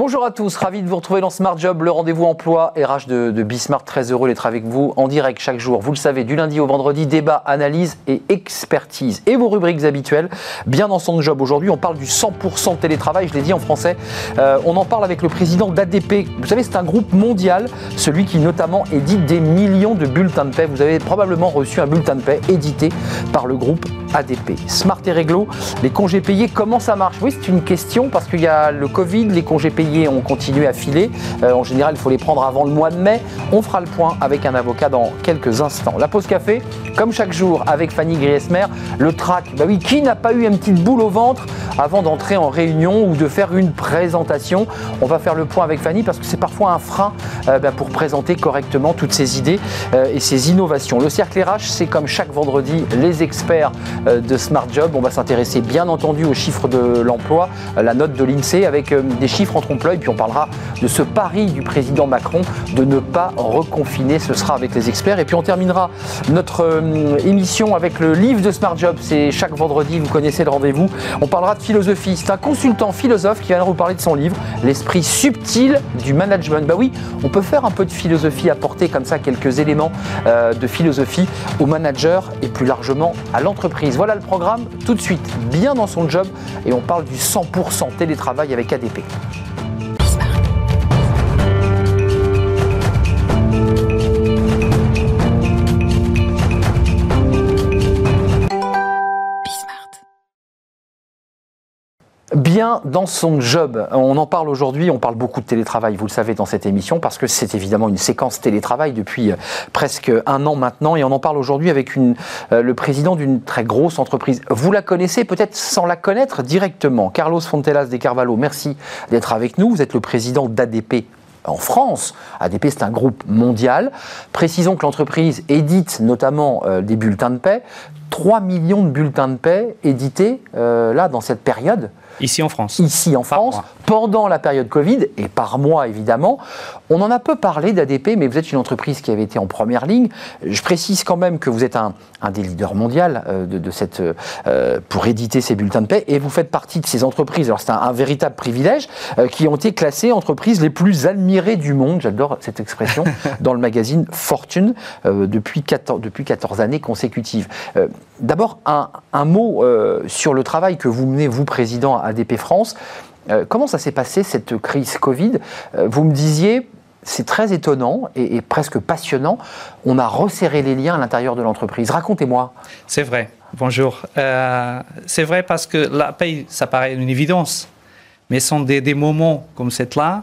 Bonjour à tous, ravi de vous retrouver dans Smart Job, le rendez-vous emploi RH de, de Bismart. Très heureux d'être avec vous en direct chaque jour. Vous le savez, du lundi au vendredi, débat, analyse et expertise. Et vos rubriques habituelles, bien dans son job. Aujourd'hui, on parle du 100% télétravail, je l'ai dit en français. Euh, on en parle avec le président d'ADP. Vous savez, c'est un groupe mondial, celui qui notamment édite des millions de bulletins de paix. Vous avez probablement reçu un bulletin de paix édité par le groupe ADP. Smart et réglo, les congés payés, comment ça marche? Oui, c'est une question parce qu'il y a le Covid, les congés payés ont continué à filer. Euh, en général, il faut les prendre avant le mois de mai. On fera le point avec un avocat dans quelques instants. La pause café, comme chaque jour avec Fanny Griesmer, le trac. Bah oui, qui n'a pas eu une petite boule au ventre avant d'entrer en réunion ou de faire une présentation On va faire le point avec Fanny parce que c'est parfois un frein euh, bah, pour présenter correctement toutes ces idées euh, et ces innovations. Le cercle RH, c'est comme chaque vendredi les experts de Smart Job. On va s'intéresser bien entendu aux chiffres de l'emploi, la note de l'INSEE avec des chiffres en Puis on parlera de ce pari du président Macron de ne pas reconfiner. Ce sera avec les experts. Et puis on terminera notre euh, émission avec le livre de Smart Job. C'est chaque vendredi, vous connaissez le rendez-vous. On parlera de philosophie. C'est un consultant philosophe qui vient vous parler de son livre, L'esprit subtil du management. Bah oui, on peut faire un peu de philosophie, apporter comme ça quelques éléments euh, de philosophie au manager et plus largement à l'entreprise. Voilà le programme tout de suite, bien dans son job. Et on parle du 100% télétravail avec ADP. Bien dans son job. On en parle aujourd'hui, on parle beaucoup de télétravail, vous le savez, dans cette émission, parce que c'est évidemment une séquence télétravail depuis euh, presque un an maintenant, et on en parle aujourd'hui avec une, euh, le président d'une très grosse entreprise. Vous la connaissez peut-être sans la connaître directement. Carlos Fontelas de Carvalho, merci d'être avec nous. Vous êtes le président d'ADP en France. ADP, c'est un groupe mondial. Précisons que l'entreprise édite notamment euh, des bulletins de paix. 3 millions de bulletins de paix édités là dans cette période. Ici en France. Ici en France, pendant la période Covid, et par mois évidemment. On en a peu parlé d'ADP, mais vous êtes une entreprise qui avait été en première ligne. Je précise quand même que vous êtes un, des leaders mondiaux euh, de, cette, euh, pour éditer ces bulletins de paix, et vous faites partie de ces entreprises, alors c'est un, véritable privilège, euh, qui ont été classées entreprises les plus admirées du monde, j'adore cette expression, dans le magazine Fortune depuis, 14, depuis 14 années consécutives. D'abord, un, un, mot sur le travail que vous menez, vous, président ADP France. Euh, comment ça s'est passé, cette crise Covid? Euh, Vous me disiez, c'est très étonnant et, presque passionnant. On a resserré les liens à l'intérieur de l'entreprise. Racontez-moi. C'est vrai. Bonjour. Euh, c'est vrai parce que la paye, ça paraît une évidence, mais ce sont des, moments comme cette-là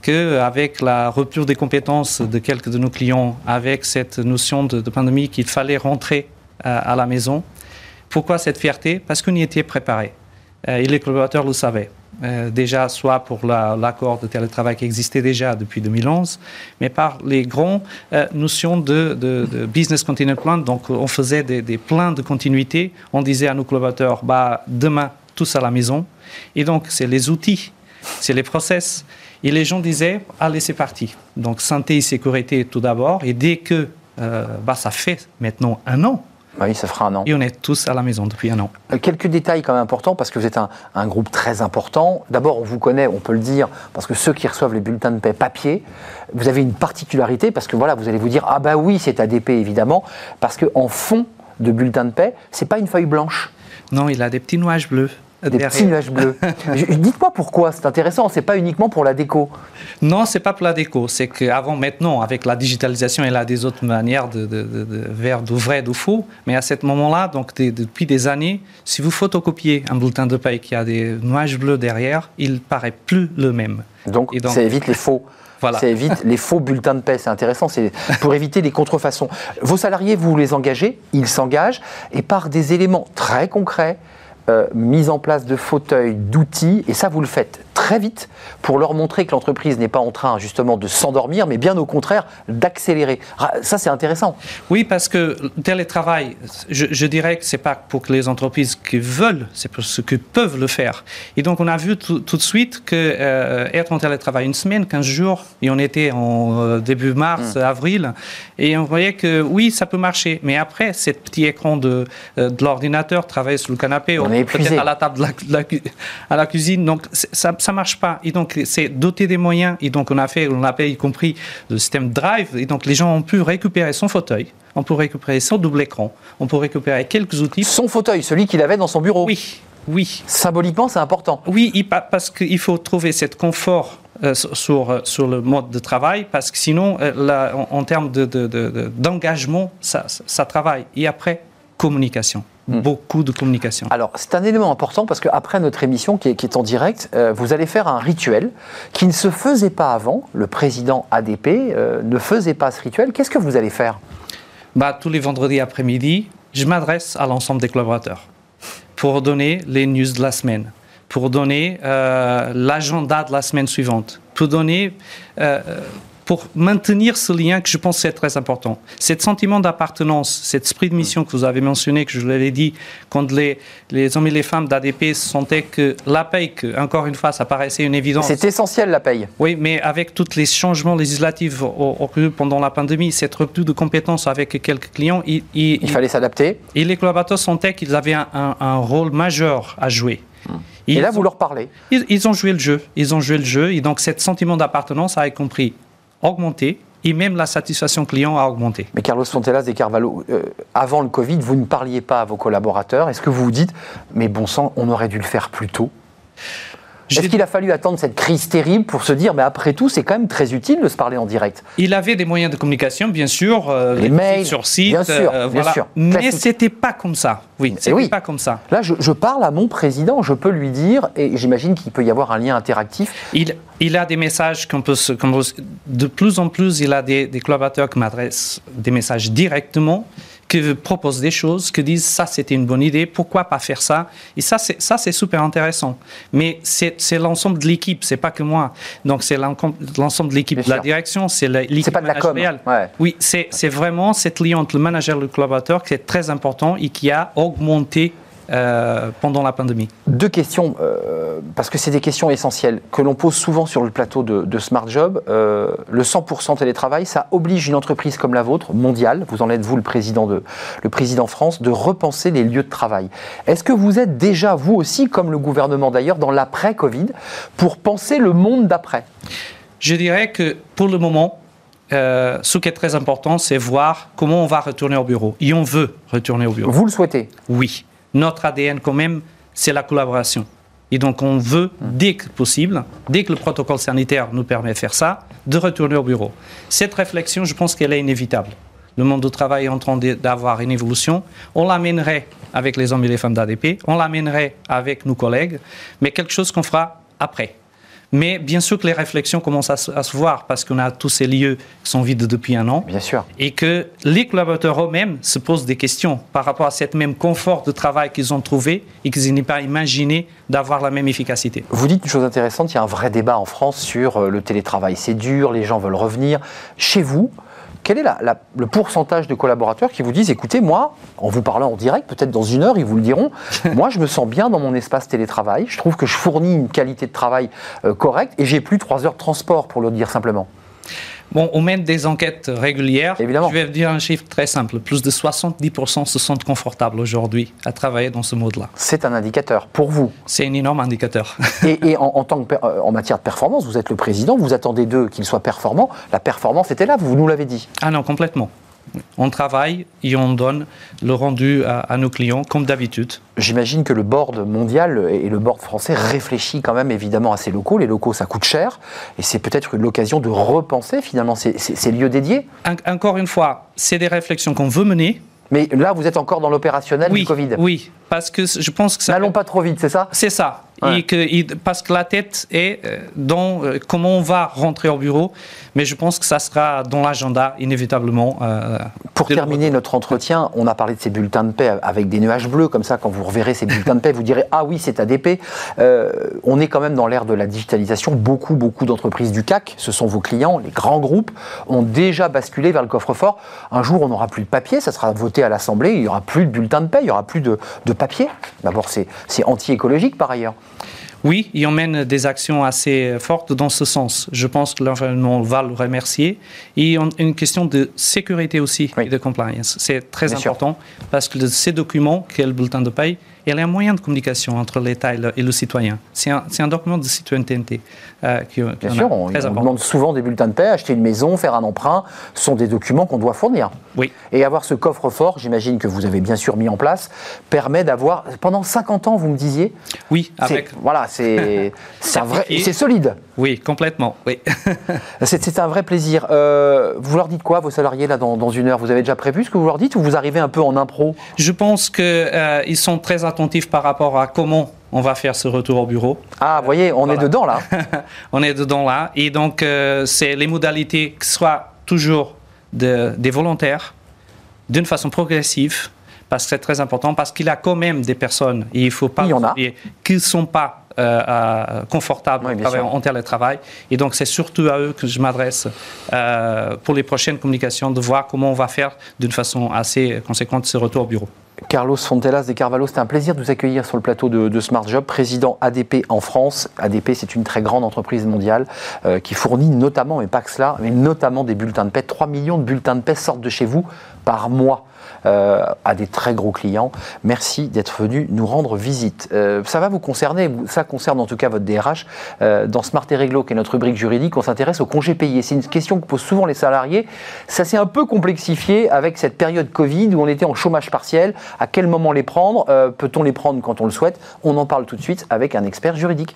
qu'avec la rupture des compétences de quelques de nos clients, avec cette notion de, pandémie qu'il fallait rentrer à la maison. Pourquoi cette fierté? Parce qu'on y était préparé. Et les collaborateurs le savaient. Euh, déjà soit pour l'accord de télétravail qui existait déjà depuis 2011, mais par les grandes euh, notions de, business continuity plan. Donc, on faisait des, plans de continuité. On disait à nos collaborateurs, bah, demain, tous à la maison. Et donc, c'est les outils, c'est les process. Et les gens disaient, allez, c'est parti. Donc, santé et sécurité tout d'abord. Et dès que, euh, bah, ça fait maintenant un an oui, ça fera un an. Et on est tous à la maison depuis un an. Euh, quelques détails quand même importants, parce que vous êtes un, groupe très important. D'abord, on vous connaît, on peut le dire, parce que ceux qui reçoivent les bulletins de paix papier, vous avez une particularité, parce que voilà, vous allez vous dire, ah bah oui, c'est ADP évidemment, parce qu'en fond de bulletin de paix, c'est pas une feuille blanche. Non, il a des petits nuages bleus. Des petits nuages bleus. Dites-moi pourquoi, c'est intéressant, c'est pas uniquement pour la déco. Non, c'est pas pour la déco, c'est qu'avant, maintenant, avec la digitalisation, il a des autres manières de, de, de, de vrai, de faux, mais à ce moment-là, donc depuis des années, si vous photocopiez un bulletin de paie qui a des nuages bleus derrière, il paraît plus le même. Donc, ça évite les faux. Voilà. Ça évite les faux bulletins de paie, c'est intéressant, c'est pour éviter les contrefaçons. Vos salariés, vous les engagez, ils s'engagent, et par des éléments très concrets, euh, mise en place de fauteuils, d'outils, et ça vous le faites très vite pour leur montrer que l'entreprise n'est pas en train justement de s'endormir, mais bien au contraire d'accélérer. Ça, c'est intéressant. Oui, parce que télétravail, je, je dirais que c'est pas pour que les entreprises qui veulent, c'est pour ceux qui peuvent le faire. Et donc, on a vu tout, de suite que euh, être en télétravail une semaine, 15 jours, et on était en euh, début mars, hmm. avril, et on voyait que oui, ça peut marcher. Mais après, ce petit écran de, de l'ordinateur, travailler sur le canapé, on est épuisé. à la table de la, de la cu- à la cuisine. Donc ça ça marche pas. Et donc c'est doter des moyens. Et donc on a fait, on a fait y compris le système Drive. Et donc les gens ont pu récupérer son fauteuil, on peut récupérer son double écran, on peut récupérer quelques outils. Son fauteuil, celui qu'il avait dans son bureau. Oui, oui. Symboliquement, c'est important. Oui, parce qu'il faut trouver cet confort euh, sur- sur, euh, sur le mode de travail, parce que sinon, euh, là, en, en termes de- de- de- d'engagement, ça, ça travaille. Et après, communication. Beaucoup de communication. Alors, c'est un élément important parce qu'après notre émission qui est, qui est en direct, euh, vous allez faire un rituel qui ne se faisait pas avant. Le président ADP euh, ne faisait pas ce rituel. Qu'est-ce que vous allez faire? Bah, tous les vendredis après-midi, je m'adresse à l'ensemble des collaborateurs pour donner les news de la semaine, pour donner euh, l'agenda de la semaine suivante, pour donner, pour maintenir ce lien que je pense c'est très important. Cet sentiment d'appartenance, cet esprit de mission que vous avez mentionné, que je vous l'avais dit, quand les, les hommes et les femmes d'ADP sentaient que la que, encore une fois, ça paraissait une évidence. C'est essentiel la paye. Oui, mais avec tous les changements législatifs au- occurrus pendant la pandémie, cette rupture de compétences avec quelques clients, il, il- Il fallait s'adapter. et les collaborateurs sentaient qu'ils avaient un, un- un rôle majeur à jouer. Et là, ont- vous leur parlez. ils, ils ont joué le jeu, ils ont joué le jeu, et donc cet sentiment d'appartenance a y compris augmenté, et même la satisfaction client a augmenté. Mais Carlos Fontelas et Carvalho, euh, avant le Covid, vous ne parliez pas à vos collaborateurs. Est-ce que vous vous dites, mais bon sang, on aurait dû le faire plus tôt? Est-ce qu'il a fallu attendre cette crise terrible pour se dire, mais après tout, c'est quand même très utile de se parler en direct? Il avait des moyens de communication, bien sûr, euh, Les mails, sur site, bien sûr, voilà. sûr. mais c'était pas comme ça. Oui, c'était oui. pas comme ça. Là, je, je parle à mon président, je peux lui dire, et j'imagine qu'il peut y avoir un lien interactif. Il, il a des messages qu'on peut, se- qu'on peut se- de plus en plus, il a des, des collaborateurs qui m'adressent des messages directement, qui proposent des choses, qui disent ça c'était une bonne idée, pourquoi pas faire ça? Et ça c'est ça c'est super intéressant. Mais c'est c'est l'ensemble de l'équipe, c'est pas que moi. Donc c'est l'ensemble de l'équipe, de la direction, c'est l'équipe C'est pas de la com, managériale. ouais. Oui, c'est c'est vraiment cette lien entre le manager et le collaborateur qui est très important et qui a augmenté euh, pendant la pandémie. Deux questions, euh, parce que c'est des questions essentielles, que l'on pose souvent sur le plateau de, de Smart Job. Euh, le 100% télétravail, ça oblige une entreprise comme la vôtre, mondiale, vous en êtes vous le président, de, le président France, de repenser les lieux de travail. Est-ce que vous êtes déjà, vous aussi, comme le gouvernement d'ailleurs, dans l'après-Covid, pour penser le monde d'après? Je dirais que pour le moment, euh, ce qui est très important, c'est voir comment on va retourner au bureau. Et on veut retourner au bureau. Vous le souhaitez? Oui. Notre ADN, quand même, c'est la collaboration. Et donc, on veut, dès que possible, dès que le protocole sanitaire nous permet de faire ça, de retourner au bureau. Cette réflexion, je pense qu'elle est inévitable. Le monde du travail est en train d'avoir une évolution. On l'amènerait avec les hommes et les femmes d'ADP, on l'amènerait avec nos collègues, mais quelque chose qu'on fera après. Mais bien sûr que les réflexions commencent à se, à se voir parce qu'on a tous ces lieux qui sont vides depuis un an Bien sûr. et que les collaborateurs eux-mêmes se posent des questions par rapport à cet même confort de travail qu'ils ont trouvé et qu'ils n'aient pas imaginé d'avoir la même efficacité. Vous dites une chose intéressante, il y a un vrai débat en France sur euh, le télétravail. C'est dur, les gens veulent revenir. Chez vous, quel est la- la- le pourcentage de collaborateurs qui vous disent, écoutez, moi, en vous parlant en direct, peut-être dans une heure, ils vous le diront, moi, je me sens bien dans mon espace télétravail, je trouve que je fournis une qualité de travail euh, correcte et j'ai plus trois heures de transport, pour le dire simplement. Bon, on mène des enquêtes régulières. Évidemment. Je vais vous dire un chiffre très simple. Plus de 70% se sentent confortables aujourd'hui à travailler dans ce mode-là. C'est un indicateur pour vous. C'est un énorme indicateur. Et, et en, en tant que, euh, en matière de performance, vous êtes le président, vous attendez d'eux qu'ils soient performants. La performance était là, vous nous l'avez dit. ah non, complètement. On travaille et on donne le rendu à, à nos clients comme d'habitude. J'imagine que le board mondial et le board français réfléchit quand même évidemment à ces locaux. Les locaux, ça coûte cher. Et c'est peut-être l'occasion de repenser finalement ces, ces- ces lieux dédiés. En- encore une fois, c'est des réflexions qu'on veut mener. Mais là, vous êtes encore dans l'opérationnel Oui, du Covid. oui, parce que je pense que ça. N'allons pas trop vite, c'est ça? C'est ça. Ouais. Et que, et parce que la tête est euh, dans euh, comment on va rentrer au bureau, mais je pense que ça sera dans l'agenda inévitablement. euh, Pour terminer notre entretien, on a parlé de ces bulletins de paix avec des nuages bleus, comme ça, quand vous reverrez ces bulletins de paix, vous direz Ah oui, c'est ADP. Euh, on est quand même dans l'ère de la digitalisation. Beaucoup, beaucoup d'entreprises du CAC, ce sont vos clients, les grands groupes, ont déjà basculé vers le coffre-fort. Un jour, on n'aura plus de papier, ça sera voté à l'Assemblée, il n'y aura plus de bulletins de paix, il n'y aura plus de, de papier. D'abord, c'est c'est anti-écologique par ailleurs. Oui, on mène des actions assez fortes dans ce sens. Je pense que l'environnement va le remercier. Et une question de sécurité aussi Oui. et de compliance. C'est très Bien sûr. important parce que ces documents, qui est le bulletin de paye, elle est un moyen de communication entre l'État et, le, citoyen. C'est un, un, document de citoyenneté euh, qui, Bien sûr, on, demande souvent des bulletins de paix, acheter une maison, faire un emprunt, ce sont des documents qu'on doit fournir. Oui. Et avoir ce coffre-fort, j'imagine que vous avez bien sûr mis en place, permet d'avoir, pendant 50 ans, vous me disiez Oui, avec... Voilà, c'est solide. Oui, complètement, oui. c'est un vrai plaisir. Euh, vous leur dites quoi, vos salariés, là, dans, dans, une heure? Vous avez déjà prévu ce que vous leur dites ou vous arrivez un peu en impro? Je pense qu'ils euh, sont très attentifs par rapport à comment on va faire ce retour au bureau. Ah, vous voyez, on est dedans là. on est dedans là. Et donc, euh, c'est les modalités qui soient toujours de, des volontaires, d'une façon progressive, parce que c'est très important, parce qu'il y a quand même des personnes, et il ne faut pas oublier, qui ne sont pas euh, euh, confortables en télétravail. Et donc, c'est surtout à eux que je m'adresse pour les prochaines communications, de voir comment on va faire d'une façon assez conséquente ce retour au bureau. Carlos Fontelas de Carvalho, c'est un plaisir de vous accueillir sur le plateau de, Smart Job, président ADP en France. ADP, c'est une très grande entreprise mondiale euh, qui fournit notamment, mais pas que cela, mais notamment des bulletins de paie. 3 millions de bulletins de paie sortent de chez vous par mois. Euh, à des très gros clients. Merci d'être venu nous rendre visite. Euh, ça va vous concerner, ça concerne en tout cas votre DRH. Euh, dans Smart et Réglo, qui est notre rubrique juridique, on s'intéresse aux congés payés. C'est une question que posent souvent les salariés. Ça s'est un peu complexifié avec cette période Covid où on était en chômage partiel. À quel moment les prendre? Peut-on les prendre quand on le souhaite? On en parle tout de suite avec un expert juridique.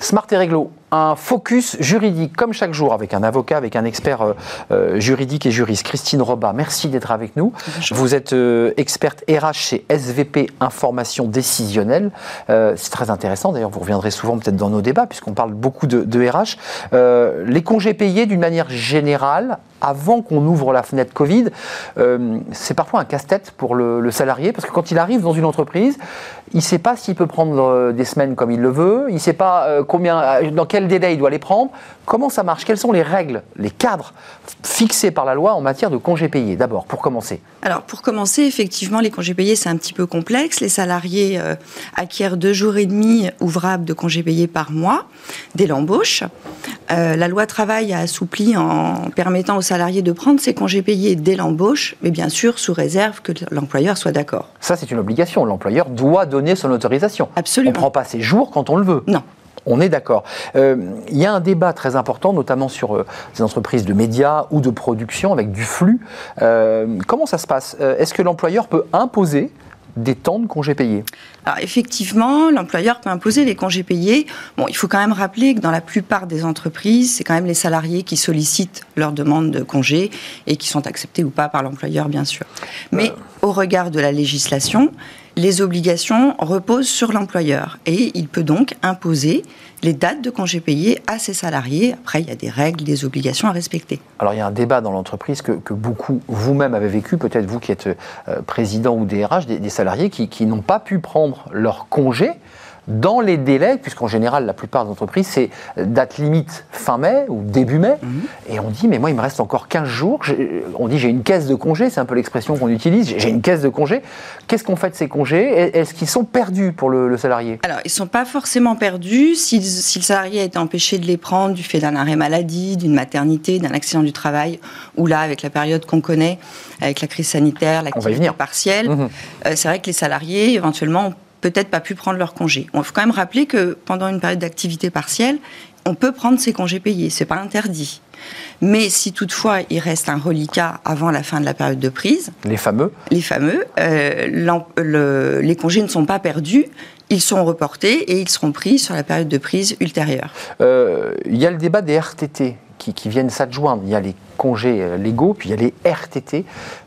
Smart et Réglo, un focus juridique comme chaque jour avec un avocat, avec un expert euh, euh, juridique et juriste. Christine Roba, merci d'être avec nous. Vous êtes euh, experte RH chez SVP Information Décisionnelle. c'est très intéressant, d'ailleurs vous reviendrez souvent peut-être dans nos débats puisqu'on parle beaucoup de, de RH. les congés payés d'une manière générale, avant qu'on ouvre la fenêtre Covid, c'est parfois un casse-tête pour le, le, salarié parce que quand il arrive dans une entreprise, il ne sait pas s'il peut prendre des semaines comme il le veut, il ne sait pas combien, dans quel quel délai il doit les prendre, comment ça marche, quelles sont les règles, les cadres fixés par la loi en matière de congés payés, d'abord, pour commencer Alors, pour commencer, effectivement, les congés payés, c'est un petit peu complexe. Les salariés euh, acquièrent deux jours et demi ouvrables de congés payés par mois dès l'embauche. Euh, la loi travail a assoupli en permettant aux salariés de prendre ces congés payés dès l'embauche, mais bien sûr sous réserve que l'employeur soit d'accord. Ça, c'est une obligation. L'employeur doit donner son autorisation. Absolument. On ne prend pas ces jours quand on le veut. Non. On est d'accord. Euh, il y a un débat très important, notamment sur euh, ces entreprises de médias ou de production avec du flux. Euh, comment ça se passe? Est-ce que l'employeur peut imposer des temps de congés payés? Alors effectivement, l'employeur peut imposer les congés payés. Bon, il faut quand même rappeler que dans la plupart des entreprises, c'est quand même les salariés qui sollicitent leur demande de congés et qui sont acceptés ou pas par l'employeur, bien sûr. Mais au regard de la législation, les obligations reposent sur l'employeur et il peut donc imposer les dates de congés payés à ses salariés. Après, il y a des règles, des obligations à respecter. Alors, il y a un débat dans l'entreprise que, beaucoup, vous-même, avez vécu, peut-être vous qui êtes euh, président ou DRH, des, des salariés qui, qui n'ont pas pu prendre leur congé dans les délais, puisqu'en général, la plupart des entreprises, c'est date limite fin mai ou début mai, mhm. et on dit, mais moi, il me reste encore 15 jours, on dit, j'ai une caisse de congés, c'est un peu l'expression qu'on utilise, j'ai une caisse de congés. Qu'est-ce qu'on fait de ces congés? Est-ce qu'ils sont perdus pour le, salarié? Alors, ils ne sont pas forcément perdus si, si, le salarié a été empêché de les prendre du fait d'un arrêt maladie, d'une maternité, d'un accident du travail, ou là, avec la période qu'on connaît, avec la crise sanitaire, l'activité partielle. Mhm. Euh, c'est vrai que les salariés, éventuellement, peut-être pas pu prendre leur congé. Il faut quand même rappeler que pendant une période d'activité partielle, on peut prendre ses congés payés, c'est pas interdit. Mais si toutefois il reste un reliquat avant la fin de la période de prise, les fameux, les fameux, euh, les congés ne sont pas perdus, ils sont reportés et ils seront pris sur la période de prise ultérieure. Euh, il y a le débat des RTT qui, viennent s'adjoindre. Il y a les congés euh, légaux, puis il y a les RTT.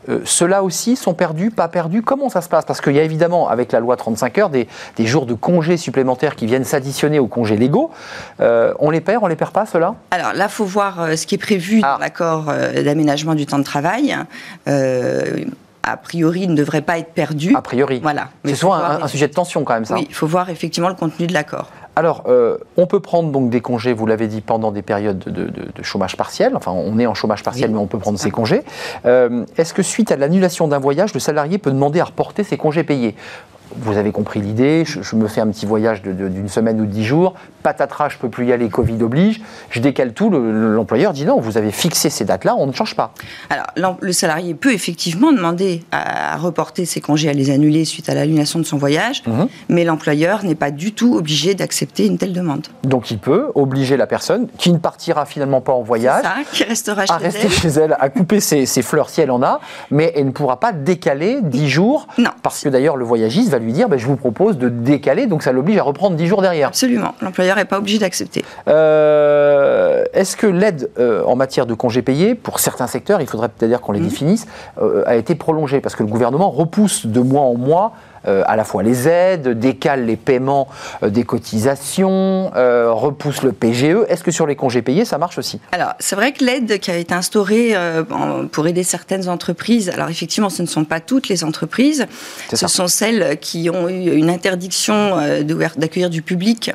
Euh, Ceux-là aussi sont perdus, pas perdus? Comment ça se passe? Parce qu'il y a évidemment, avec la loi 35 heures, des, jours de congés supplémentaires qui viennent s'additionner aux congés légaux. Euh, on les perd, on les perd pas, ceux-là? Alors là, il faut voir ce qui est prévu dans ah. l'accord d'aménagement du temps de travail a priori, ne devrait pas être perdu. A priori. Voilà. C'est souvent un, sujet de tension quand même, ça. Oui, il faut voir effectivement le contenu de l'accord. Alors, euh, on peut prendre donc des congés, vous l'avez dit, pendant des périodes de, chômage partiel. Enfin, on est en chômage partiel, mais on peut prendre ses congés. Euh, est-ce que suite à l'annulation d'un voyage, le salarié peut demander à reporter ses congés payés? Vous avez compris l'idée, je, me fais un petit voyage d'une semaine ou de dix jours, patatras, je peux plus y aller, Covid oblige, je décale tout, l'employeur dit non, vous avez fixé ces dates-là, on ne change pas. Alors, le salarié peut effectivement demander à, reporter ses congés, à les annuler suite à l'annulation de son voyage, mhm. mais l'employeur n'est pas du tout obligé d'accepter une telle demande. Donc il peut obliger la personne qui ne partira finalement pas en voyage, ça, qui restera à rester chez elle, à couper ses, fleurs si elle en a, mais elle ne pourra pas décaler dix jours, non. parce que d'ailleurs le voyagiste va lui dire, ben, je vous propose de décaler, donc ça l'oblige à reprendre dix jours derrière. Absolument, l'employeur n'est pas obligé d'accepter. Euh, est-ce que l'aide euh, en matière de congés payés, pour certains secteurs, il faudrait peut-être dire qu'on les mhm. définisse, euh, a été prolongée? Parce que le gouvernement repousse de mois en mois à la fois les aides, décale les paiements euh, des cotisations, euh, repousse le PGE. Est-ce que sur les congés payés, ça marche aussi? Alors, c'est vrai que l'aide qui a été instaurée pour aider certaines entreprises, alors effectivement, ce ne sont pas toutes les entreprises, ce sont celles qui ont eu une interdiction d'accueillir du public.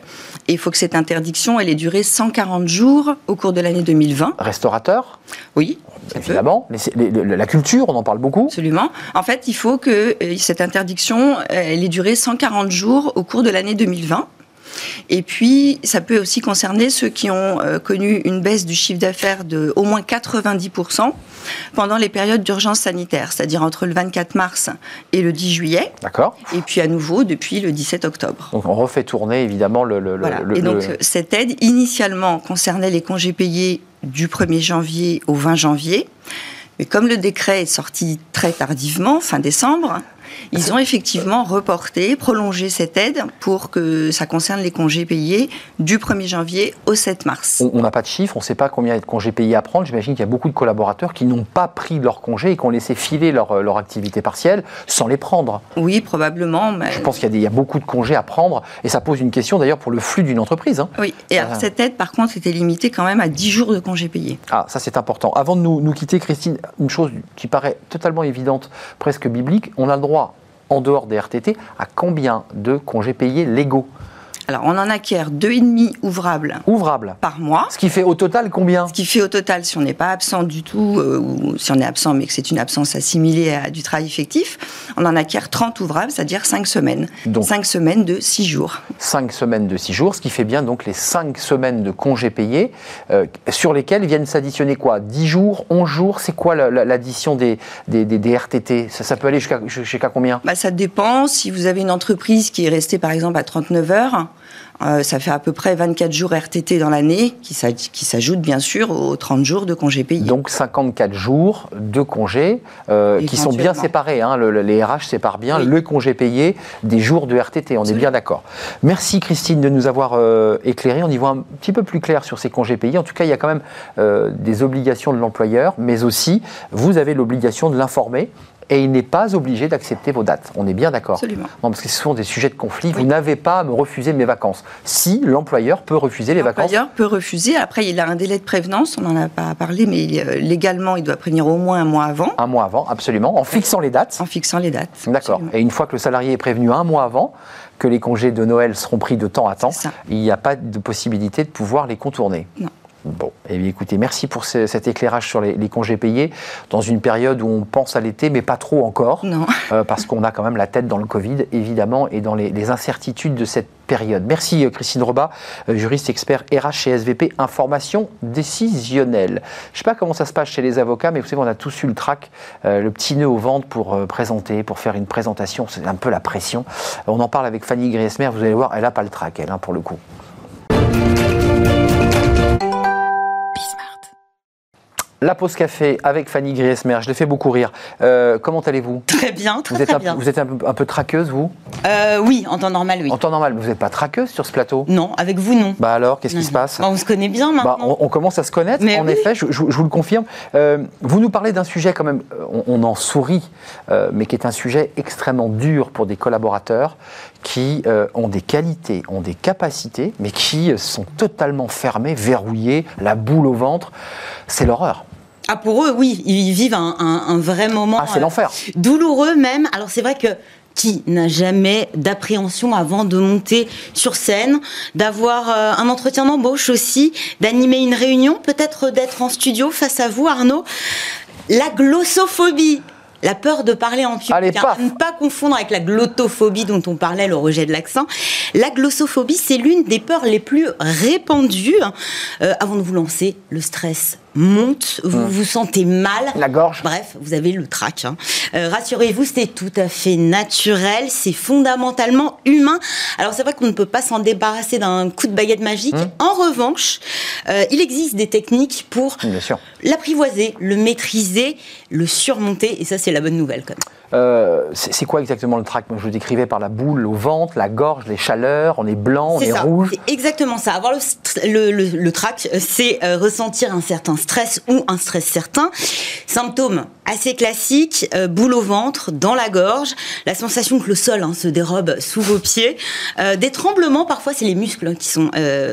Et il faut que cette interdiction, elle ait duré 140 jours au cours de l'année 2020. Restaurateur Oui. Évidemment. la culture, on en parle beaucoup. Absolument. En fait, il faut que cette interdiction elle est durée 140 jours au cours de l'année 2020. Et puis, ça peut aussi concerner ceux qui ont euh, connu une baisse du chiffre d'affaires de au moins 90% pendant les périodes d'urgence sanitaire, c'est-à-dire entre le 24 mars et le 10 juillet. D'accord. Et puis à nouveau depuis le 17 octobre. Donc on refait tourner évidemment le. le, voilà. et donc cette aide initialement concernait les congés payés du 1er janvier au 20 janvier. Mais comme le décret est sorti très tardivement, fin décembre, ils ont effectivement reporté, prolongé cette aide pour que ça concerne les congés payés du 1er janvier au 7 mars. On n'a pas de chiffres, on ne sait pas combien il y a de congés payés à prendre. J'imagine qu'il y a beaucoup de collaborateurs qui n'ont pas pris leurs congés et qui ont laissé filer leur, euh, leur activité partielle sans les prendre. Oui, probablement. Mais... Je pense qu'il y, a beaucoup de congés à prendre et ça pose une question d'ailleurs pour le flux d'une entreprise. Hein. Oui, et alors, cette aide par contre était limitée quand même à 10 jours de congés payés. Ah, ça c'est important. Avant de nous, nous quitter, Christine, une chose qui paraît totalement évidente, presque biblique, on a le droit en dehors des RTT, à combien de congés payés légaux alors, on en acquiert deux et demi ouvrables. Ouvrables. Par mois. Ce qui fait au total combien Ce qui fait au total, si on n'est pas absent du tout, euh, ou si on est absent mais que c'est une absence assimilée à du travail effectif, on en acquiert 30 ouvrables, c'est-à-dire 5 semaines. Donc 5 semaines de 6 jours. 5 semaines de 6 jours, ce qui fait bien donc les 5 semaines de congés payés, euh, sur lesquels viennent s'additionner quoi? 10 jours, 11 jours? C'est quoi l'addition des, des, des, RTT ça, ça, peut aller jusqu'à combien? Bah, Ça dépend. Si vous avez une entreprise qui est restée par exemple à 39 heures, euh, ça fait à peu près 24 jours RTT dans l'année, qui s'ajoutent bien sûr aux 30 jours de congés payés. Donc 54 jours de congés euh, qui sont bien séparés. Hein. les RH séparent bien le congé payé des jours de RTT, on est bien d'accord. Merci Christine de nous avoir euh, éclairé. On y voit un petit peu plus clair sur ces congés payés. En tout cas, il y a quand même des obligations de l'employeur, mais aussi vous avez l'obligation de l'informer et il n'est pas obligé d'accepter vos dates. On est bien d'accord Absolument. Non, parce que ce sont des sujets de conflit. Vous n'avez pas à me refuser mes vacances. Si l'employeur peut refuser les vacances. L'employeur peut refuser. Après, il a un délai de prévenance. On n'en a pas parlé, mais légalement, il doit prévenir au moins un mois avant. Un mois avant, absolument, en fixant les dates. En fixant les dates. D'accord. Et une fois que le salarié est prévenu un mois avant, que les congés de Noël seront pris de temps à temps, il n'y a pas de possibilité de pouvoir les contourner. Non. Bon, eh bien, écoutez, merci pour cet éclairage sur les, congés payés dans une période où on pense à l'été, mais pas trop encore. Non. Euh, parce qu'on a quand même la tête dans le Covid, évidemment, et dans les, incertitudes de cette période. Merci euh, Christine Robat, euh, juriste expert RH chez SVP Information décisionnelle. Je ne sais pas comment ça se passe chez les avocats, mais vous savez, on a tous eu le trac, le petit nœud au ventre pour présenter, pour faire une présentation. C'est un peu la pression. On en parle avec Fanny Griesmer, vous allez voir, elle n'a pas le trac, elle, hein, pour le coup. La pause café avec Fanny Griesmer, je l'ai fait beaucoup rire. Euh, comment allez-vous? Très bien, très, vous êtes très un, bien. Vous êtes un peu, traqueuse, vous? Euh, Oui, en temps normal, oui. En temps normal, vous n'êtes pas traqueuse sur ce plateau? Non, avec vous, non. Bah alors, qu'est-ce qui se passe? Bah, On se connaît bien bah, maintenant. on, commence à se connaître, en effet, je, vous le confirme. Euh, vous nous parlez d'un sujet quand même, on, en sourit, mais qui est un sujet extrêmement dur pour des collaborateurs qui ont des qualités, ont des capacités, mais qui sont totalement fermés, verrouillés, la boule au ventre. C'est l'horreur. Ah, pour eux, oui, ils vivent un, vrai moment. Ah, c'est l'enfer. Euh, douloureux même. Alors, c'est vrai que qui n'a jamais d'appréhension avant de monter sur scène, d'avoir euh, un entretien d'embauche aussi, d'animer une réunion, peut-être d'être en studio face à vous, Arnaud? La glossophobie la peur de parler en public. Ne pas confondre avec la glottophobie dont on parlait, le rejet de l'accent. La glossophobie, c'est l'une des peurs les plus répandues. Euh, avant de vous lancer, le stress monte, vous hum. vous sentez mal. La gorge. Bref, vous avez le trac. Hein. Euh, rassurez-vous, c'est tout à fait naturel, c'est fondamentalement humain. Alors c'est vrai qu'on ne peut pas s'en débarrasser d'un coup de baguette magique. Hum. En revanche, euh, il existe des techniques pour l'apprivoiser, le maîtriser, le surmonter, et ça c'est la bonne nouvelle quand même. Euh, c'est quoi exactement le trac? Je vous décrivais par la boule au ventre, la gorge, les chaleurs, on est blanc, on est, rouge. C'est exactement ça. Avoir le, le, le, trac, c'est euh, ressentir un certain stress ou un stress certain. Symptômes assez classiques, euh, boule au ventre, dans la gorge, la sensation que le sol hein, se dérobe sous vos pieds, des tremblements, parfois c'est les muscles qui sont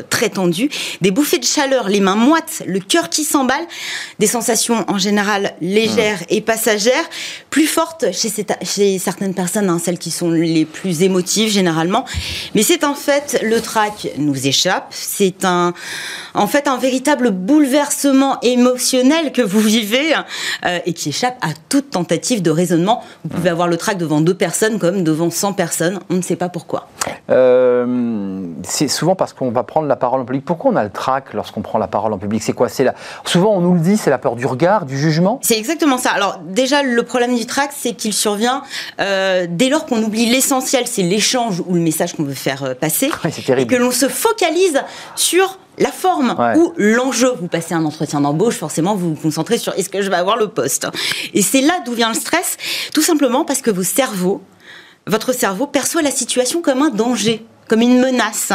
très tendus, des bouffées de chaleur, les mains moites, le cœur qui s'emballe, des sensations en général légères et passagères, plus fortes chez, certaines personnes, hein, celles qui sont les plus émotives généralement. Mais c'est en fait, le trac nous échappe. C'est un, en fait, un véritable bouleversement émotionnel que vous vivez euh, et qui échappe à toute tentative de raisonnement. Vous pouvez avoir le trac devant deux personnes comme devant 100 personnes. On ne sait pas pourquoi. Euh, c'est souvent parce qu'on va prendre la parole en public. Pourquoi on a le trac lorsqu'on prend la parole en public? C'est quoi? C'est la... Souvent, on nous le dit, c'est la peur du regard, du jugement? C'est exactement ça. Alors déjà, le problème du trac, c'est qu'il survient euh, dès lors qu'on oublie l'essentiel, c'est l'échange ou le message qu'on veut faire euh, passer, et que l'on se focalise sur la forme ou l'enjeu. Vous passez un entretien d'embauche, forcément, vous vous concentrez sur est-ce que je vais avoir le poste. Et c'est là d'où vient le stress, tout simplement parce que vos cerveaux, votre cerveau perçoit la situation comme un danger comme une menace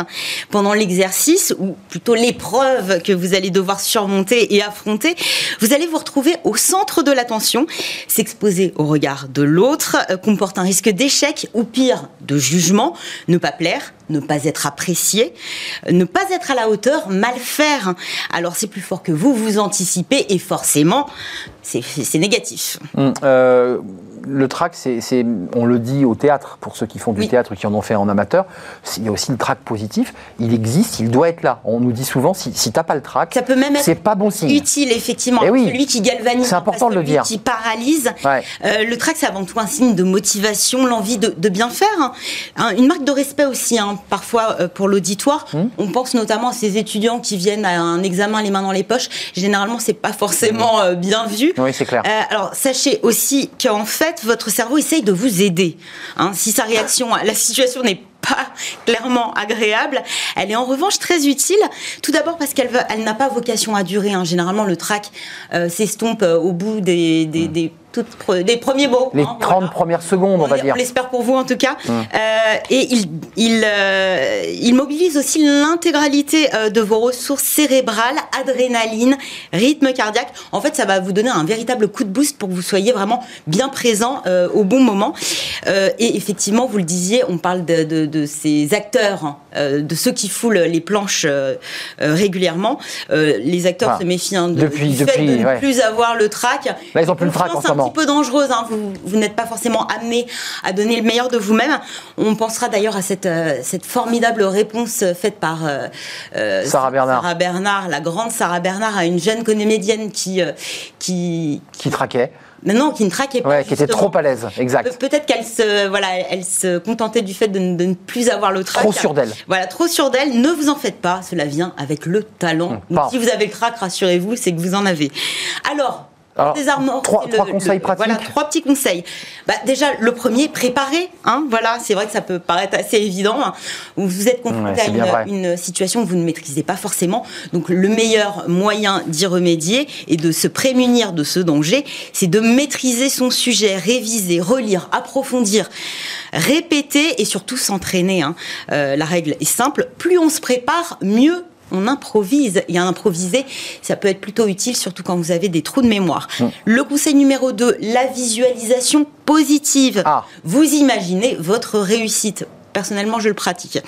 pendant l'exercice ou plutôt l'épreuve que vous allez devoir surmonter et affronter, vous allez vous retrouver au centre de l'attention, s'exposer au regard de l'autre euh, comporte un risque d'échec ou pire de jugement, ne pas plaire, ne pas être apprécié, ne pas être à la hauteur, mal faire. Alors c'est plus fort que vous, vous anticipez et forcément c'est négatif. Hum, euh, le trac, c'est, on le dit au théâtre, pour ceux qui font du théâtre qui en ont fait en amateur, il y a aussi le trac positif, il existe, il doit être là. On nous dit souvent, si, si t'as pas le trac, ça peut même être c'est pas bon signe. utile, effectivement. Et eh oui, celui qui galvanise, c'est important de le dire. qui paralyse. Euh, le trac, c'est avant tout un signe de motivation, l'envie de, bien faire. Hein. Une marque de respect aussi, hein, parfois euh, pour l'auditoire. Hum. On pense notamment à ces étudiants qui viennent à un examen les mains dans les poches. Généralement, c'est pas forcément euh, bien vu. Oui, c'est clair. alors, sachez aussi qu'en fait, votre cerveau essaye de vous aider. Hein. si sa réaction à la situation n'est pas clairement agréable. Elle est en revanche très utile, tout d'abord parce qu'elle elle n'a pas vocation à durer. Hein. Généralement, le trac euh, s'estompe euh, au bout des, des, mmh. Des des premiers mots. Les 30 hein, premières secondes, on, va dire. On l'espère pour vous en tout cas. Mmh. Euh, et il, il, il, mobilise aussi l'intégralité de vos ressources cérébrales, adrénaline, rythme cardiaque. En fait, ça va vous donner un véritable coup de boost pour que vous soyez vraiment bien présent au bon moment. et effectivement, vous le disiez, on parle de de ces acteurs, hein, euh, de ceux qui foulent les planches euh, euh, régulièrement. les acteurs se méfient hein, de, depuis, du fait de ne plus avoir le trac. Là, ils n'ont plus le trac en C'est un petit peu dangereuse. Hein. Vous, vous n'êtes pas forcément amené à donner le meilleur de vous-même. On pensera d'ailleurs à cette, cette formidable réponse faite par Sarah Bernard. Sarah Bernard, la grande Sarah Bernard, à une jeune comédienne qui qui, qui traquait non, qui ne traquait pas. Ouais, qui était trop à l'aise, exact. Peut-être qu'elle se, voilà, elle se contentait du fait de, ne plus avoir le trac. Trop sûr d'elle. Voilà, trop sûr d'elle. Ne vous en faites pas, cela vient avec le talent. Hum, si vous avez le trac, rassurez-vous, c'est que vous en avez. Alors, trois, conseils pratiques. Voilà, trois petits conseils. Bah, déjà, le premier, préparer. Hein, voilà, c'est vrai que ça peut paraître assez évident. Hein. Vous êtes confronté à une, situation que vous ne maîtrisez pas forcément. Donc, le meilleur moyen d'y remédier et de se prémunir de ce danger, c'est de maîtriser son sujet, réviser, relire, approfondir, répéter et surtout s'entraîner. Hein. Euh, la règle est simple. Plus on se prépare, mieux on improvise. Et improviser, ça peut être plutôt utile, surtout quand vous avez des trous de mémoire. Mm. Le conseil numéro 2, la visualisation positive. Ah. Vous imaginez votre réussite personnellement, je le pratique.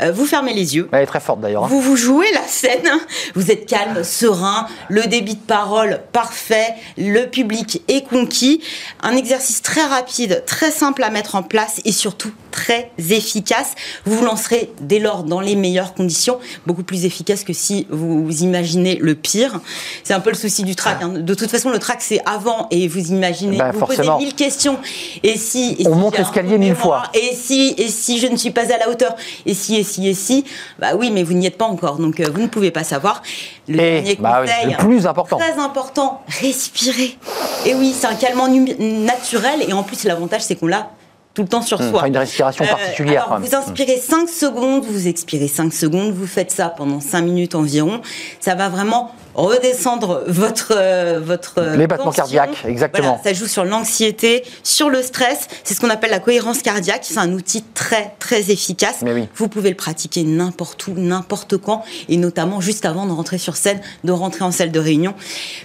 Euh, vous fermez les yeux. Elle est très forte d'ailleurs. Hein. Vous vous jouez la scène. Vous êtes calme, serein. Le débit de parole parfait. Le public est conquis. Un exercice très rapide, très simple à mettre en place et surtout très efficace. Vous vous lancerez dès lors dans les meilleures conditions, beaucoup plus efficace que si vous, imaginez le pire. C'est un peu le souci du track. Hein. De toute façon, le track c'est avant et vous imaginez, bah, vous posez mille questions. Et si on monte l'escalier mille fois. Et si et si je ne suis pas à la hauteur Et si et si et si Bah oui, mais vous n'y êtes pas encore, donc euh, vous ne pouvez pas savoir. Le dernier bah conseil, le plus important, très important, respirer. Et oui, c'est un calmant naturel et en plus l'avantage c'est qu'on l'a tout le temps sur mmh, soi. une respiration euh, particulière. Alors, vous inspirez 5 secondes, vous expirez 5 secondes, vous faites ça pendant 5 minutes environ. Ça va vraiment redescendre votre euh, votre les battements cardiaques exactement. ça joue sur l'anxiété sur le stress. C'est ce qu'on appelle la cohérence cardiaque. C'est un outil très très efficace. Mais vous pouvez le pratiquer n'importe où n'importe quand et notamment juste avant de rentrer sur scène de rentrer en salle de réunion.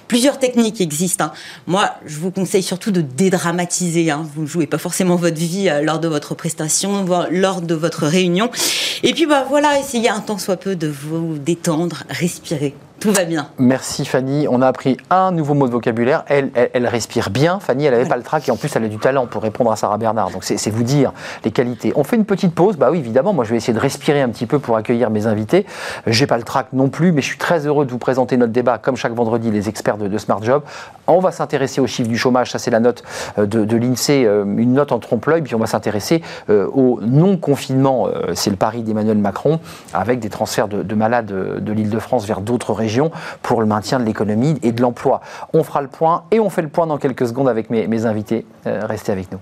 Plusieurs techniques existent hein. moi je vous conseille surtout de dédramatiser hein. vous ne jouez pas forcément votre vie euh, lors de votre prestation lors de votre réunion. Et puis bah voilà essayez un temps soit peu de vous détendre respirer tout va bien. Merci Fanny. On a appris un nouveau mot de vocabulaire. Elle, elle, respire bien. Fanny, elle n'avait pas le trac et en plus, elle a du talent pour répondre à Sarah Bernard. Donc, c'est vous dire les qualités. On fait une petite pause. Bah oui, évidemment. Moi, je vais essayer de respirer un petit peu pour accueillir mes invités. J'ai pas le trac non plus, mais je suis très heureux de vous présenter notre débat, comme chaque vendredi, les experts de, Smart Job. On va s'intéresser aux chiffres du chômage. Ça, c'est la note euh, de, l'INSEE, euh, une note en trompe-l'œil. Puis, on va s'intéresser euh, au non-confinement. C'est le pari d'Emmanuel Macron, avec des transferts de, de malades de l'île de France vers d'autres régions pour le maintien de l'économie et de l'emploi. On fera le point et on fait le point dans quelques secondes avec mes, invités. Euh, restez avec nous.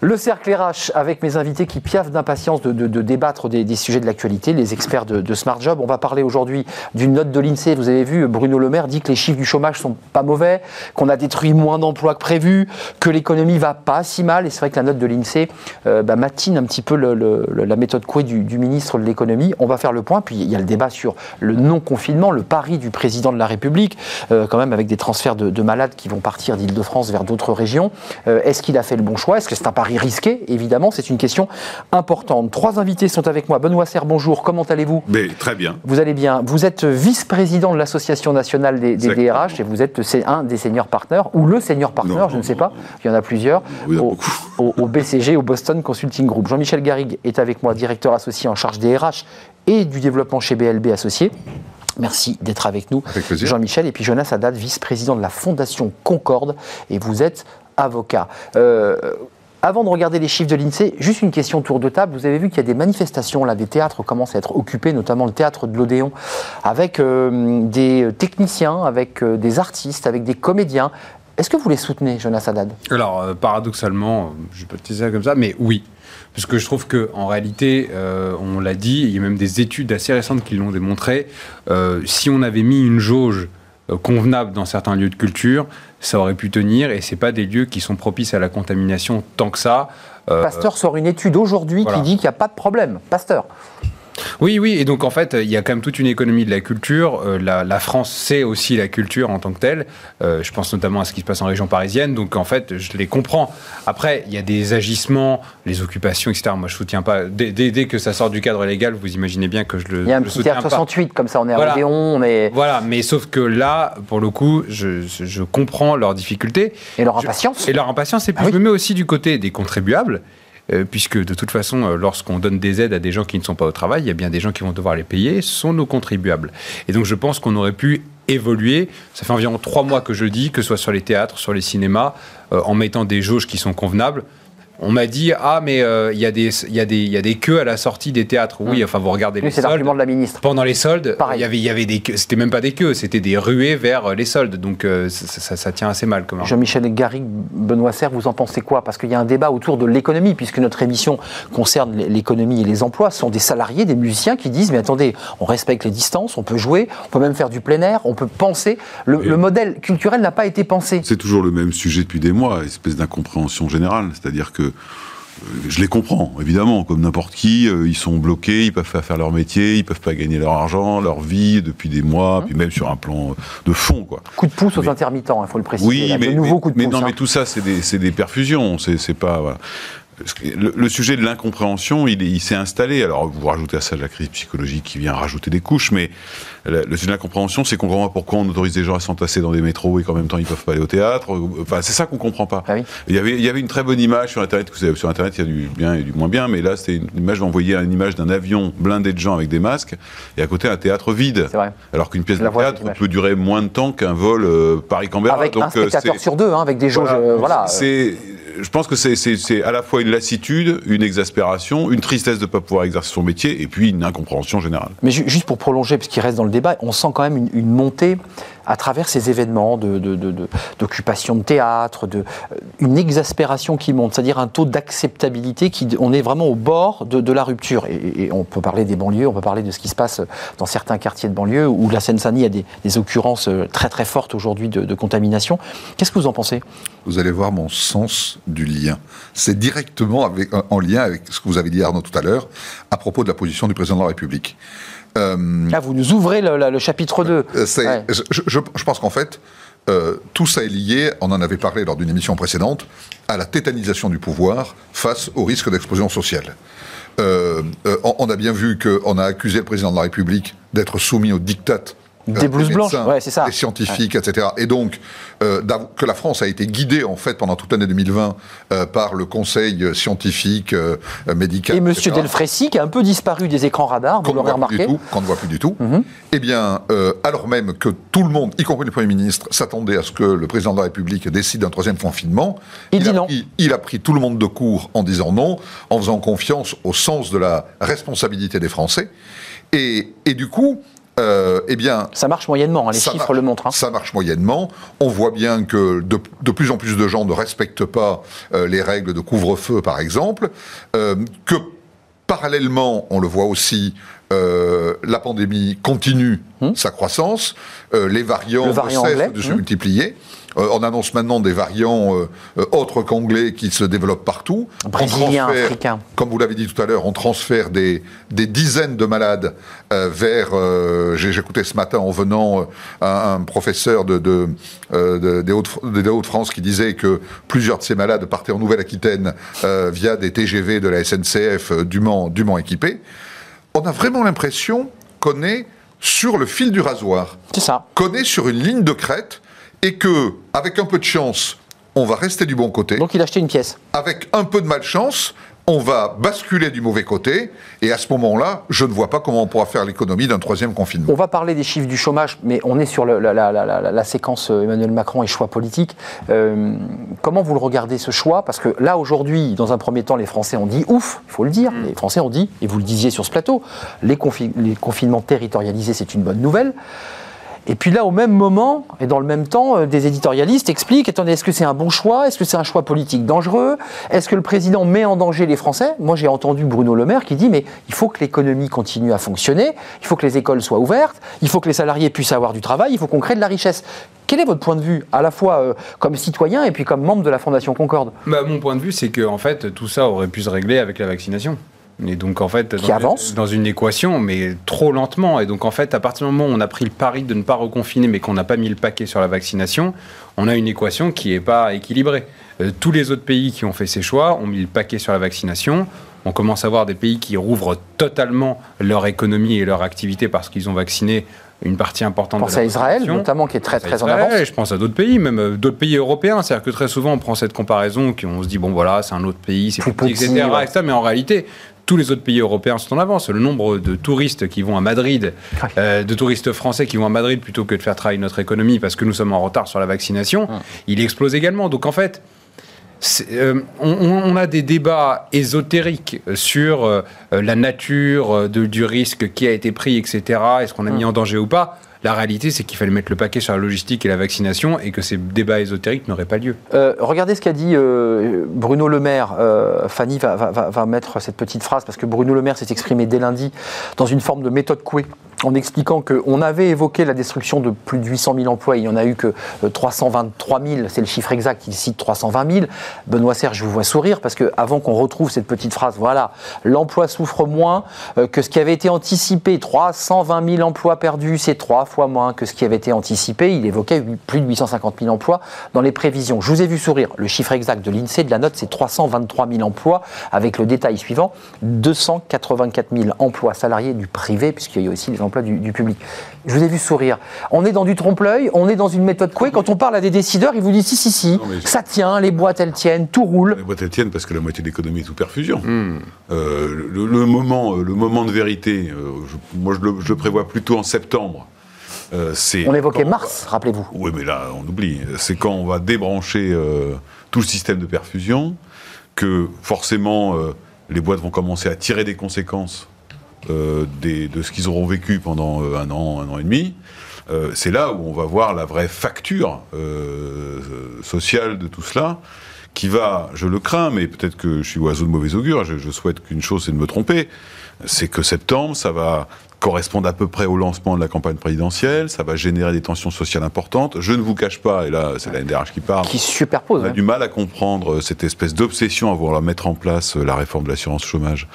Le cercle RH avec mes invités qui piaffent d'impatience de, débattre des, sujets de l'actualité, les experts de, Smart Job. On va parler aujourd'hui d'une note de l'INSEE. Vous avez vu, Bruno Le Maire dit que les chiffres du chômage sont pas mauvais, qu'on a détruit moins d'emplois que prévu, que l'économie va pas si mal. Et c'est vrai que la note de l'INSEE euh, bah, matine un petit peu la méthode couée du, ministre de l'économie. On va faire le point. Puis il y a le débat sur le non-confinement, le pari du président de la République, euh, quand même avec des transferts de, malades qui vont partir d'Île-de-France vers d'autres régions. Euh, est-ce qu'il a fait le bon choix? Est-ce que c'est un pari risqué, évidemment, c'est une question importante. Trois invités sont avec moi. Benoît Serre, bonjour, comment allez-vous? Très bien. Vous allez bien. Vous êtes vice-président de l'Association nationale des, DRH et vous êtes un des seniors partners, ou le senior partner, je ne sais pas, il y en a plusieurs, au, BCG, au Boston Consulting Group. Jean-Michel Garrigue est avec moi, directeur associé en charge des RH et du développement chez BLB Associés. Merci d'être avec nous, Jean-Michel. Et puis Jonas Haddad, vice-président de la Fondation Concorde, et vous êtes avocat. Euh, avant de regarder les chiffres de l'INSEE, juste une question tour de table. Vous avez vu qu'il y a des manifestations, là, des théâtres commencent à être occupés, notamment le théâtre de l'Odéon, avec euh, des techniciens, avec euh, des artistes, avec des comédiens. Est-ce que vous les soutenez, Jonas Haddad? Alors, euh, paradoxalement, je peux te dire ça comme ça, mais oui. Parce que je trouve qu'en réalité, on l'a dit, il y a même des études assez récentes qui l'ont démontré, si on avait mis une jauge convenable dans certains lieux de culture, ça aurait pu tenir et c'est pas des lieux qui sont propices à la contamination tant que ça. Euh, Pasteur sort une étude aujourd'hui qui dit qu'il n'y a pas de problème. Pasteur. Oui, oui, et donc en fait, il y a quand même toute une économie de la culture. Euh, la, France, c'est aussi la culture en tant que telle. Euh, je pense notamment à ce qui se passe en région parisienne, donc en fait, je les comprends. Après, il y a des agissements, les occupations, etc. Moi, je soutiens pas. Dès, que ça sort du cadre légal, vous imaginez bien que je le. Il y a un petit 68, comme ça, on est voilà. à Odéon, mais. Voilà, mais sauf que là, pour le coup, je, comprends leurs difficultés. Et leur impatience. et leur impatience, et puis ah je me mets aussi du côté des contribuables. Euh, puisque de toute façon, euh, lorsqu'on donne des aides à des gens qui ne sont pas au travail, il y a bien des gens qui vont devoir les payer, ce sont nos contribuables. Et donc je pense qu'on aurait pu évoluer. Ça fait environ trois mois que je dis, que ce soit sur les théâtres, sur les cinémas, euh, en mettant des jauges qui sont convenables. On m'a dit ah mais euh, il y, a des y, des, y a des queues à la sortie des théâtres. Oui, hum. enfin vous regardez les soldes. C'est l'argument de la ministre. Pendant les soldes, il y avait, y avait des c'était même pas des queues, c'était des ruées vers euh, les soldes. Donc euh, ça, tient assez mal. Jean-Michel Garrigue, Benoît Serre, vous en pensez quoi? Parce qu'il y a un débat autour de l'économie, puisque notre émission concerne l'économie et les emplois. Ce sont des salariés, des musiciens qui disent mais attendez, on respecte les distances, on peut jouer, on peut même faire du plein air, on peut penser. Le, le modèle culturel n'a pas été pensé. C'est toujours le même sujet depuis des mois, espèce d'incompréhension générale, c'est-à-dire que je les comprends, évidemment, comme n'importe qui. ils sont bloqués, ils peuvent pas faire leur métier, ils peuvent pas gagner leur argent, leur vie depuis des mois, mmh. puis même sur un plan de fond, quoi. Coup de pouce aux intermittents, il faut le préciser. Oui, mais, mais, non, mais tout ça, c'est des, des, perfusions. C'est pas. Le, sujet de l'incompréhension, il, s'est installé. Alors, vous rajoutez à ça la crise psychologique qui vient rajouter des couches, mais le, sujet de l'incompréhension, c'est qu'on comprend pas pourquoi on autorise des gens à s'entasser dans des métros et qu'en même temps ils peuvent pas aller au théâtre. Enfin, c'est ça qu'on comprend pas. Ah il, y avait, il y avait une très bonne image sur Internet. Vous savez, sur Internet, il y a du bien et du moins bien, mais là, c'était une image, d'envoyer une image d'un avion blindé de gens avec des masques et à côté un théâtre vide. Vrai. Alors qu'une pièce de théâtre peut durer moins de temps qu'un vol euh, Paris-Canberra. Avec un spectateur sur deux, hein, avec des jauges. Voilà. C'est je pense que c'est à la fois une lassitude, une exaspération, une tristesse de ne pas pouvoir exercer son métier, et puis une incompréhension générale. Mais juste pour prolonger, parce qu'il reste dans le débat, on sent quand même une, une montée à travers ces événements d'occupation de, de, théâtre, de, euh, une exaspération qui monte, c'est-à-dire un taux d'acceptabilité qui, on est vraiment au bord de, la rupture. Et, on peut parler des banlieues, on peut parler de ce qui se passe dans certains quartiers de banlieue où la Seine-Saint-Denis a des, occurrences euh, très très fortes aujourd'hui de, contamination. Qu'est-ce que vous en pensez? Vous allez voir mon sens du lien. C'est directement en lien avec ce que vous avez dit Arnaud tout à l'heure à propos de la position du président de la République. Euh, Là, vous nous ouvrez le, chapitre 2. Euh, je, pense qu'en fait, euh, tout ça est lié, on en avait parlé lors d'une émission précédente, à la tétanisation du pouvoir face au risque d'explosion sociale. on, a bien vu qu'on a accusé le président de la République d'être soumis au diktat des blouses blanches, ouais, c'est ça. Des scientifiques, etc. Et donc, euh, que la France a été guidée, en fait, pendant toute l'année 2020 euh, par le Conseil scientifique, euh, médical. Et M. Delfrécy, qui a un peu disparu des écrans radars, vous l'aurez remarqué. Qu'on ne voit plus du tout. Mhm. Eh bien, alors même que tout le monde, y compris le Premier ministre, s'attendait à ce que le président de la République décide d'un troisième confinement, il, dit a non. Pris, il a pris tout le monde de court en disant non, en faisant confiance au sens de la responsabilité des Français. Et, et du coup, euh, eh bien, ça marche moyennement, hein, les chiffres le montrent. Hein. Ça marche moyennement. On voit bien que de, plus en plus de gens ne respectent pas euh, les règles de couvre-feu, par exemple, euh, que parallèlement, on le voit aussi, la pandémie continue hum. sa croissance, les variants ne cessent de se hum. multiplier. Euh, on annonce maintenant des variants euh, euh, autres qu'anglais qui se développent partout. Brésilien, africain. Comme vous l'avez dit tout à l'heure, on transfère des, dizaines de malades vers. J'ai écouté ce matin en venant un, professeur de, des Hauts-de-France qui disait que plusieurs de ces malades partaient en Nouvelle-Aquitaine via des TGV de la SNCF dûment, dûment équipés. On a vraiment l'impression qu'on est sur le fil du rasoir. C'est ça. Qu'on est sur une ligne de crête et que, avec un peu de chance, on va rester du bon côté. Donc il a acheté une pièce. Avec un peu de malchance, on va basculer du mauvais côté, et à ce moment-là, je ne vois pas comment on pourra faire l'économie d'un troisième confinement. On va parler des chiffres du chômage, mais on est sur la, séquence euh, Emmanuel Macron et choix politique. Euh, comment vous le regardez ce choix? Parce que là, aujourd'hui, dans un premier temps, les Français ont dit ouf, il faut le dire, mm. les Français ont dit, et vous le disiez sur ce plateau, les, les confinements territorialisés, c'est une bonne nouvelle. Et puis là, au même moment, et dans le même temps, euh, des éditorialistes expliquent, attendez, est-ce que c'est un bon choix? Est-ce que c'est un choix politique dangereux? Est-ce que le président met en danger les Français? Moi, j'ai entendu Bruno Le Maire qui dit, mais il faut que l'économie continue à fonctionner, il faut que les écoles soient ouvertes, il faut que les salariés puissent avoir du travail, il faut qu'on crée de la richesse. Quel est votre point de vue, à la fois euh, comme citoyen et puis comme membre de la Fondation Concorde? Bah, Mon point de vue, c'est que en fait, tout ça aurait pu se régler avec la vaccination. Et donc en fait, dans, dans, une équation, mais trop lentement. Et donc en fait, à partir du moment où on a pris le pari de ne pas reconfiner, mais qu'on n'a pas mis le paquet sur la vaccination, on a une équation qui n'est pas équilibrée. Euh, tous les autres pays qui ont fait ces choix ont mis le paquet sur la vaccination. On commence à voir des pays qui rouvrent totalement leur économie et leur activité parce qu'ils ont vacciné une partie importante je pense à Israël, notamment, qui est très, très en avance. Je pense à d'autres pays, même euh, d'autres pays européens. C'est-à-dire que très souvent, on prend cette comparaison, on se dit, bon, voilà, c'est un autre pays, c'est plus petit, etc., etc. Mais en réalité, tous les autres pays européens sont en avance. Le nombre de touristes qui vont à Madrid, euh, de touristes français qui vont à Madrid plutôt que de faire travailler notre économie parce que nous sommes en retard sur la vaccination, il explose également. Donc en fait, euh, on, a des débats ésotériques sur euh, la nature du risque qui a été pris, etc. Est-ce qu'on a mis en danger ou pas? La réalité, c'est qu'il fallait mettre le paquet sur la logistique et la vaccination et que ces débats ésotériques n'auraient pas lieu. Euh, regardez ce qu'a dit euh, Bruno Le Maire. Euh, Fanny va, va, mettre cette petite phrase parce que Bruno Le Maire s'est exprimé dès lundi dans une forme de méthode couée en expliquant qu'on avait évoqué la destruction de plus de 800 000 emplois, il n'y en a eu que 323 000, c'est le chiffre exact, il cite 320 000. Benoît Serre, je vous vois sourire, parce qu'avant qu'on retrouve cette petite phrase, voilà, l'emploi souffre moins que ce qui avait été anticipé, 320 000 emplois perdus, c'est trois fois moins que ce qui avait été anticipé, il évoquait plus de 850 000 emplois dans les prévisions. Je vous ai vu sourire, le chiffre exact de l'INSEE de la note, c'est 323 000 emplois, avec le détail suivant, 284 000 emplois salariés du privé, puisqu'il y a aussi les emplois du, public. Je vous ai vu sourire. On est dans du trompe-l'œil, on est dans une méthode couée. Quand on parle à des décideurs, ils vous disent si, si, si, ça tient, les boîtes elles tiennent, tout roule. Les boîtes elles tiennent parce que la moitié de l'économie est sous perfusion. Hmm. Euh, le, moment, le moment de vérité, euh, moi je le, je le prévois plutôt en septembre. Euh, on évoquait mars, rappelez-vous. Oui, mais là, on oublie. C'est quand on va débrancher euh, tout le système de perfusion que forcément euh, les boîtes vont commencer à tirer des conséquences de ce qu'ils auront vécu pendant un an, un an et demi. c'est là où on va voir la vraie facture sociale de tout cela qui va, je le crains, mais peut-être que je suis oiseau de mauvais augure, je, je souhaite qu'une chose, c'est de me tromper, c'est que septembre, ça va correspondent à peu près au lancement de la campagne présidentielle. Ça va générer des tensions sociales importantes. Je ne vous cache pas, et là c'est la NDRH qui parle, qui superpose. On a du mal à comprendre euh, cette espèce d'obsession à vouloir mettre en place euh, la réforme de l'assurance chômage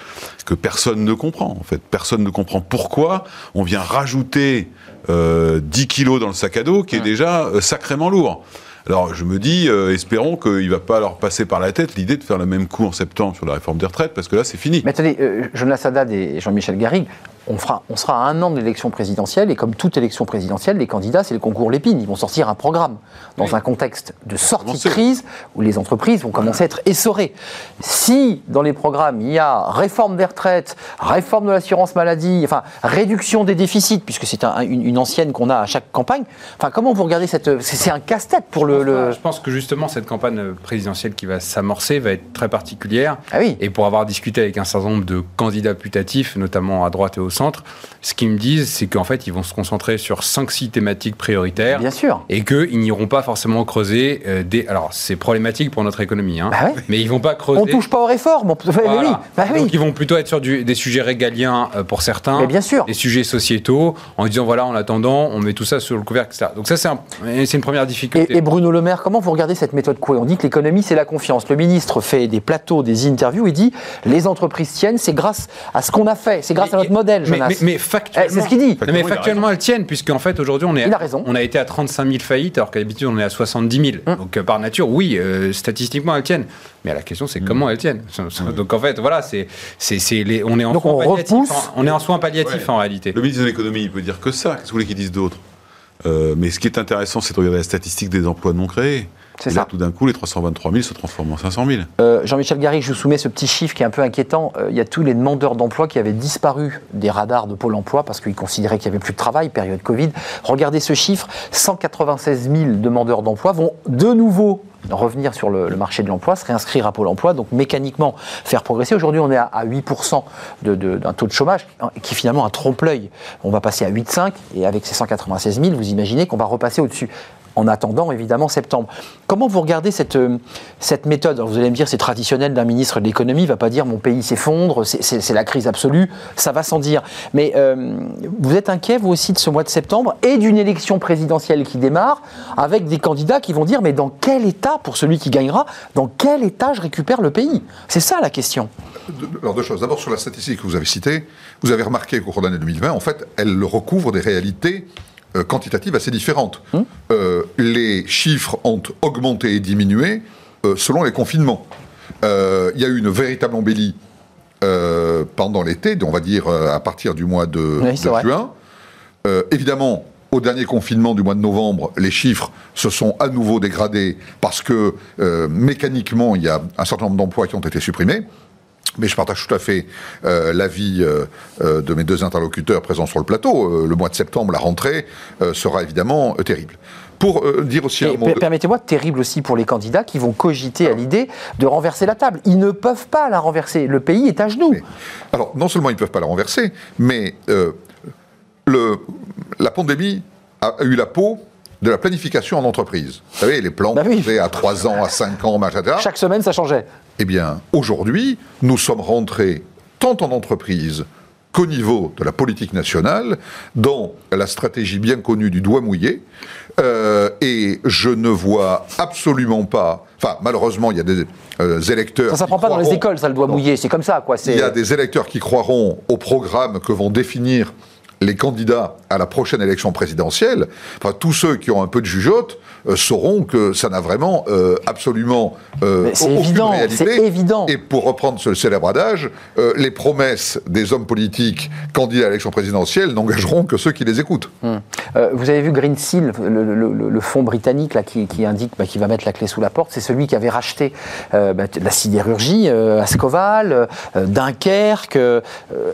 que personne ne comprend. En fait, personne ne comprend pourquoi on vient rajouter euh, 10 kilos dans le sac à dos qui est déjà euh, sacrément lourd. Alors je me dis, espérons qu'il ne va pas leur passer par la tête l'idée de faire le même coup en septembre sur la réforme des retraites, parce que là c'est fini. Mais attendez, Jonas Haddad et Jean-Michel Garrigue on, fera, on sera à un an de l'élection présidentielle, et comme toute élection présidentielle, les candidats, c'est le concours Lépine. Ils vont sortir un programme dans un contexte de sortie de crise où les entreprises vont commencer à être essorées. Si dans les programmes, il y a réforme des retraites, réforme de l'assurance maladie, enfin réduction des déficits, puisque c'est une, ancienne qu'on a à chaque campagne, enfin comment vous regardez cette... C'est un casse-tête pour le, Je pense que justement, cette campagne présidentielle qui va s'amorcer va être très particulière. Ah oui. Et pour avoir discuté avec un certain nombre de candidats putatifs, notamment à droite et au centre, ce qu'ils me disent, c'est qu'en fait, ils vont se concentrer sur 5-6 thématiques prioritaires. Bien sûr. Et qu'ils n'iront pas forcément creuser euh, des. Alors, c'est problématique pour notre économie, hein, bah mais ils vont pas creuser. On touche pas aux réformes. Bah oui. Donc, ils vont plutôt être sur des sujets régaliens euh, pour certains. Mais bien sûr. Des sujets sociétaux, en disant voilà, en attendant, on met tout ça sur le couvercle, etc. Donc, ça, c'est un, une première difficulté. Et, Bruno Le Maire, comment vous regardez cette méthode Coué On dit que l'économie, c'est la confiance. Le ministre fait des plateaux, des interviews, et dit les entreprises tiennent, c'est grâce à ce qu'on a fait, c'est grâce à notre modèle, Jonas. mais factuellement. Eh, c'est ce qu'il dit. mais factuellement, elles tiennent, puisqu'en fait, aujourd'hui, on, est a raison. on a été à 35 000 faillites, alors qu'à l'habitude, on est à 70 000. Hum. Donc, euh, par nature, oui, euh, statistiquement, elles tiennent. Mais la question, c'est hum. comment elles tiennent. Donc, en fait, voilà, c'est, les, on est en soins palliatifs. On est en soins palliatifs, en réalité. Le ministre de l'économie, il peut dire que ça. Qu'est-ce que vous voulez qu'il dise d'autre? Mais ce qui est intéressant, c'est de regarder la statistique des emplois non créés. C'est ça. tout d'un coup, les 323 000 se transforment en 500 000. Euh, Jean-Michel Garry, je vous soumets ce petit chiffre qui est un peu inquiétant. Euh, il y a tous les demandeurs d'emploi qui avaient disparu des radars de Pôle emploi parce qu'ils considéraient qu'il n'y avait plus de travail, période Covid. Regardez ce chiffre 196 000 demandeurs d'emploi vont de nouveau revenir sur le, marché de l'emploi, se réinscrire à Pôle emploi, donc mécaniquement faire progresser. Aujourd'hui, on est à, 8% d'un taux de chômage qui finalement un trompe-l'œil. On va passer à 8,5 et avec ces 196 000, vous imaginez qu'on va repasser au-dessus en attendant évidemment septembre. Comment vous regardez cette, euh, cette méthode? Vous allez me dire c'est traditionnel d'un ministre de l'économie, il ne va pas dire mon pays s'effondre, c'est la crise absolue, ça va sans dire. Mais euh, vous êtes inquiet vous aussi de ce mois de septembre et d'une élection présidentielle qui démarre avec des candidats qui vont dire mais dans quel état, pour celui qui gagnera, dans quel état je récupère le pays? C'est ça la question. Alors deux choses. D'abord sur la statistique que vous avez citée, vous avez remarqué qu'au cours de l'année 2020, en fait, elle recouvre des réalités euh, quantitatives assez différentes. Hum. Euh, les chiffres ont augmenté et diminué euh, selon les confinements. Il y a eu une véritable embellie pendant l'été, on va dire à partir du mois de, juin. évidemment, au dernier confinement du mois de novembre, les chiffres se sont à nouveau dégradés parce que mécaniquement, il y a un certain nombre d'emplois qui ont été supprimés. Mais je partage tout à fait euh, l'avis euh, euh, de mes deux interlocuteurs présents sur le plateau. le mois de septembre, la rentrée sera évidemment terrible. Pour dire aussi Permettez-moi, terrible aussi pour les candidats qui vont cogiter à l'idée de renverser la table. Ils ne peuvent pas la renverser. Le pays est à genoux. alors, non seulement ils ne peuvent pas la renverser, mais le, la pandémie a eu la peau de la planification en entreprise. Vous savez, les plans bah à 3 ans, à 5 ans, etc. Chaque semaine, ça changeait. Eh bien, aujourd'hui, nous sommes rentrés tant en entreprise qu'au niveau de la politique nationale, dans la stratégie bien connue du doigt mouillé. Euh, et je ne vois absolument pas. Enfin, malheureusement, il y a des euh, électeurs. Ça, ça prend pas dans les écoles, ça, le doigt mouillé. C'est comme ça, quoi. Il y a des électeurs qui croiront au programme que vont définir les candidats à la prochaine élection présidentielle, enfin tous ceux qui ont un peu de jugeote, euh, sauront que ça n'a vraiment euh, absolument euh, c'est évident, C'est évident. Et pour reprendre ce célèbre adage, les promesses des hommes politiques candidats à l'élection présidentielle n'engageront que ceux qui les écoutent. Hmm. vous avez vu Green Seal, le, fonds britannique là, qui, indique bah, qu'il va mettre la clé sous la porte, c'est celui qui avait racheté bah, la sidérurgie, Ascoval, Dunkerque.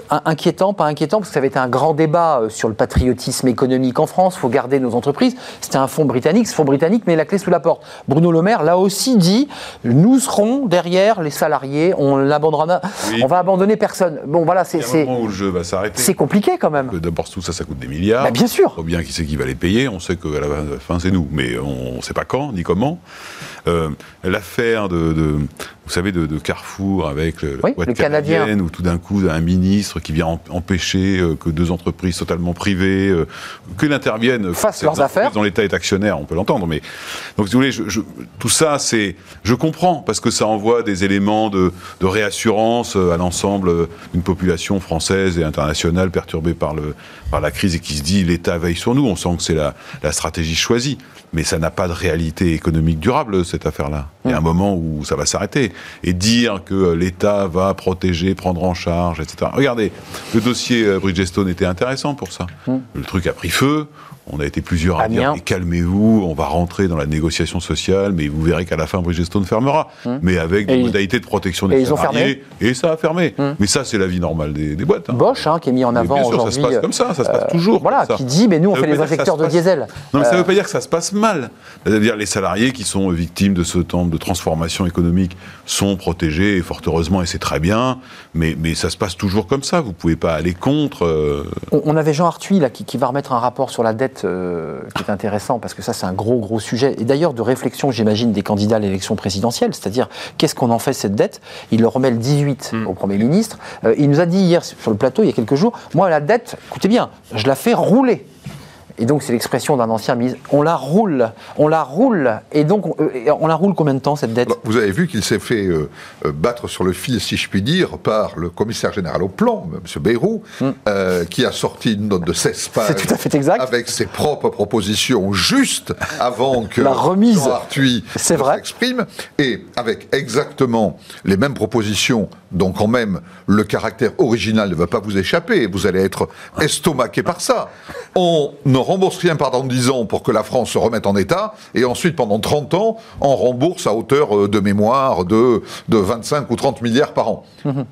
inquiétant, pas inquiétant, parce que ça avait été un grand débat sur le patriotisme économique en France. Il faut garder nos entreprises. C'était un fonds britannique. Ce fonds britannique mais la clé sous la porte. Bruno Le Maire l'a aussi dit, nous serons derrière les salariés, on abandonnera, on va abandonner personne. Bon voilà, c'est c'est où le jeu va s'arrêter. C'est compliqué quand même. D'abord tout ça, ça coûte des milliards. Bah, bien sûr. Faut bien qui c'est qui va les payer. On sait qu'à la fin c'est nous, mais on ne sait pas quand ni comment. Euh, l'affaire de, vous savez, de, Carrefour avec le, le canadien, où tout d'un coup un ministre qui vient empêcher euh, que deux entreprises totalement privées, euh, que interviennent, fassent leurs affaires, dont l'État est actionnaire, on peut l'entendre, mais donc si vous voulez, tout ça, c'est, je comprends parce que ça envoie des éléments de, réassurance à l'ensemble d'une population française et internationale perturbée par le par la crise et qui se dit l'État veille sur nous. On sent que c'est la, la stratégie choisie mais ça n'a pas de réalité économique durable, cette affaire-là. Il y a un moment où ça va s'arrêter. Et dire que l'État va protéger, prendre en charge, etc. Regardez, le dossier euh, Bridgestone était intéressant pour ça. Le truc a pris feu. On a été plusieurs à dire calmez-vous, on va rentrer dans la négociation sociale, mais vous verrez qu'à la fin Bridgestone fermera, hum. mais avec des modalités de protection des et salariés. et ça a fermé. Hum. Mais ça, c'est la vie normale des, boîtes. Hein. Bosch, hein, qui est mis en avant aujourd'hui. Ça se passe comme ça, ça se passe euh, toujours. Voilà, qui dit mais nous on fait les injecteurs de diesel. Non, mais ça ne veut pas dire que ça se passe mal. C'est-à-dire les salariés qui sont victimes de ce temps de transformation économique sont protégés, et fort heureusement, et c'est très bien. Mais, mais ça se passe toujours comme ça. Vous ne pouvez pas aller contre. Euh. On, avait Jean Arthuis là qui, qui va remettre un rapport sur la dette euh, qui est intéressant parce que ça, c'est un gros, gros sujet. Et d'ailleurs, de réflexion, j'imagine, des candidats à l'élection présidentielle, c'est-à-dire qu'est-ce qu'on en fait cette dette? Il le remet le 18 hmm. au Premier ministre. Euh, il nous a dit hier sur le plateau, il y a quelques jours, moi, la dette, écoutez bien, je la fais rouler. Et donc, c'est l'expression d'un ancien ministre. On la roule, on la roule. Et donc, on, euh, la roule combien de temps, cette dette Vous avez vu qu'il s'est fait euh, euh, battre sur le fil, si je puis dire, par le commissaire général au plan, M. Bayrou, hmm. qui a sorti une note de 16 pages. tout à fait exact. Avec ses propres propositions, juste avant que la remise s'exprime. Et avec exactement les mêmes propositions, dont quand même le caractère original ne va pas vous échapper. Vous allez être estomaqué par ça. On rembourse rien pendant 10 ans pour que la France se remette en état, et ensuite, pendant 30 ans, on rembourse à hauteur euh, de mémoire de, de 25 ou 30 milliards par an. Mhm.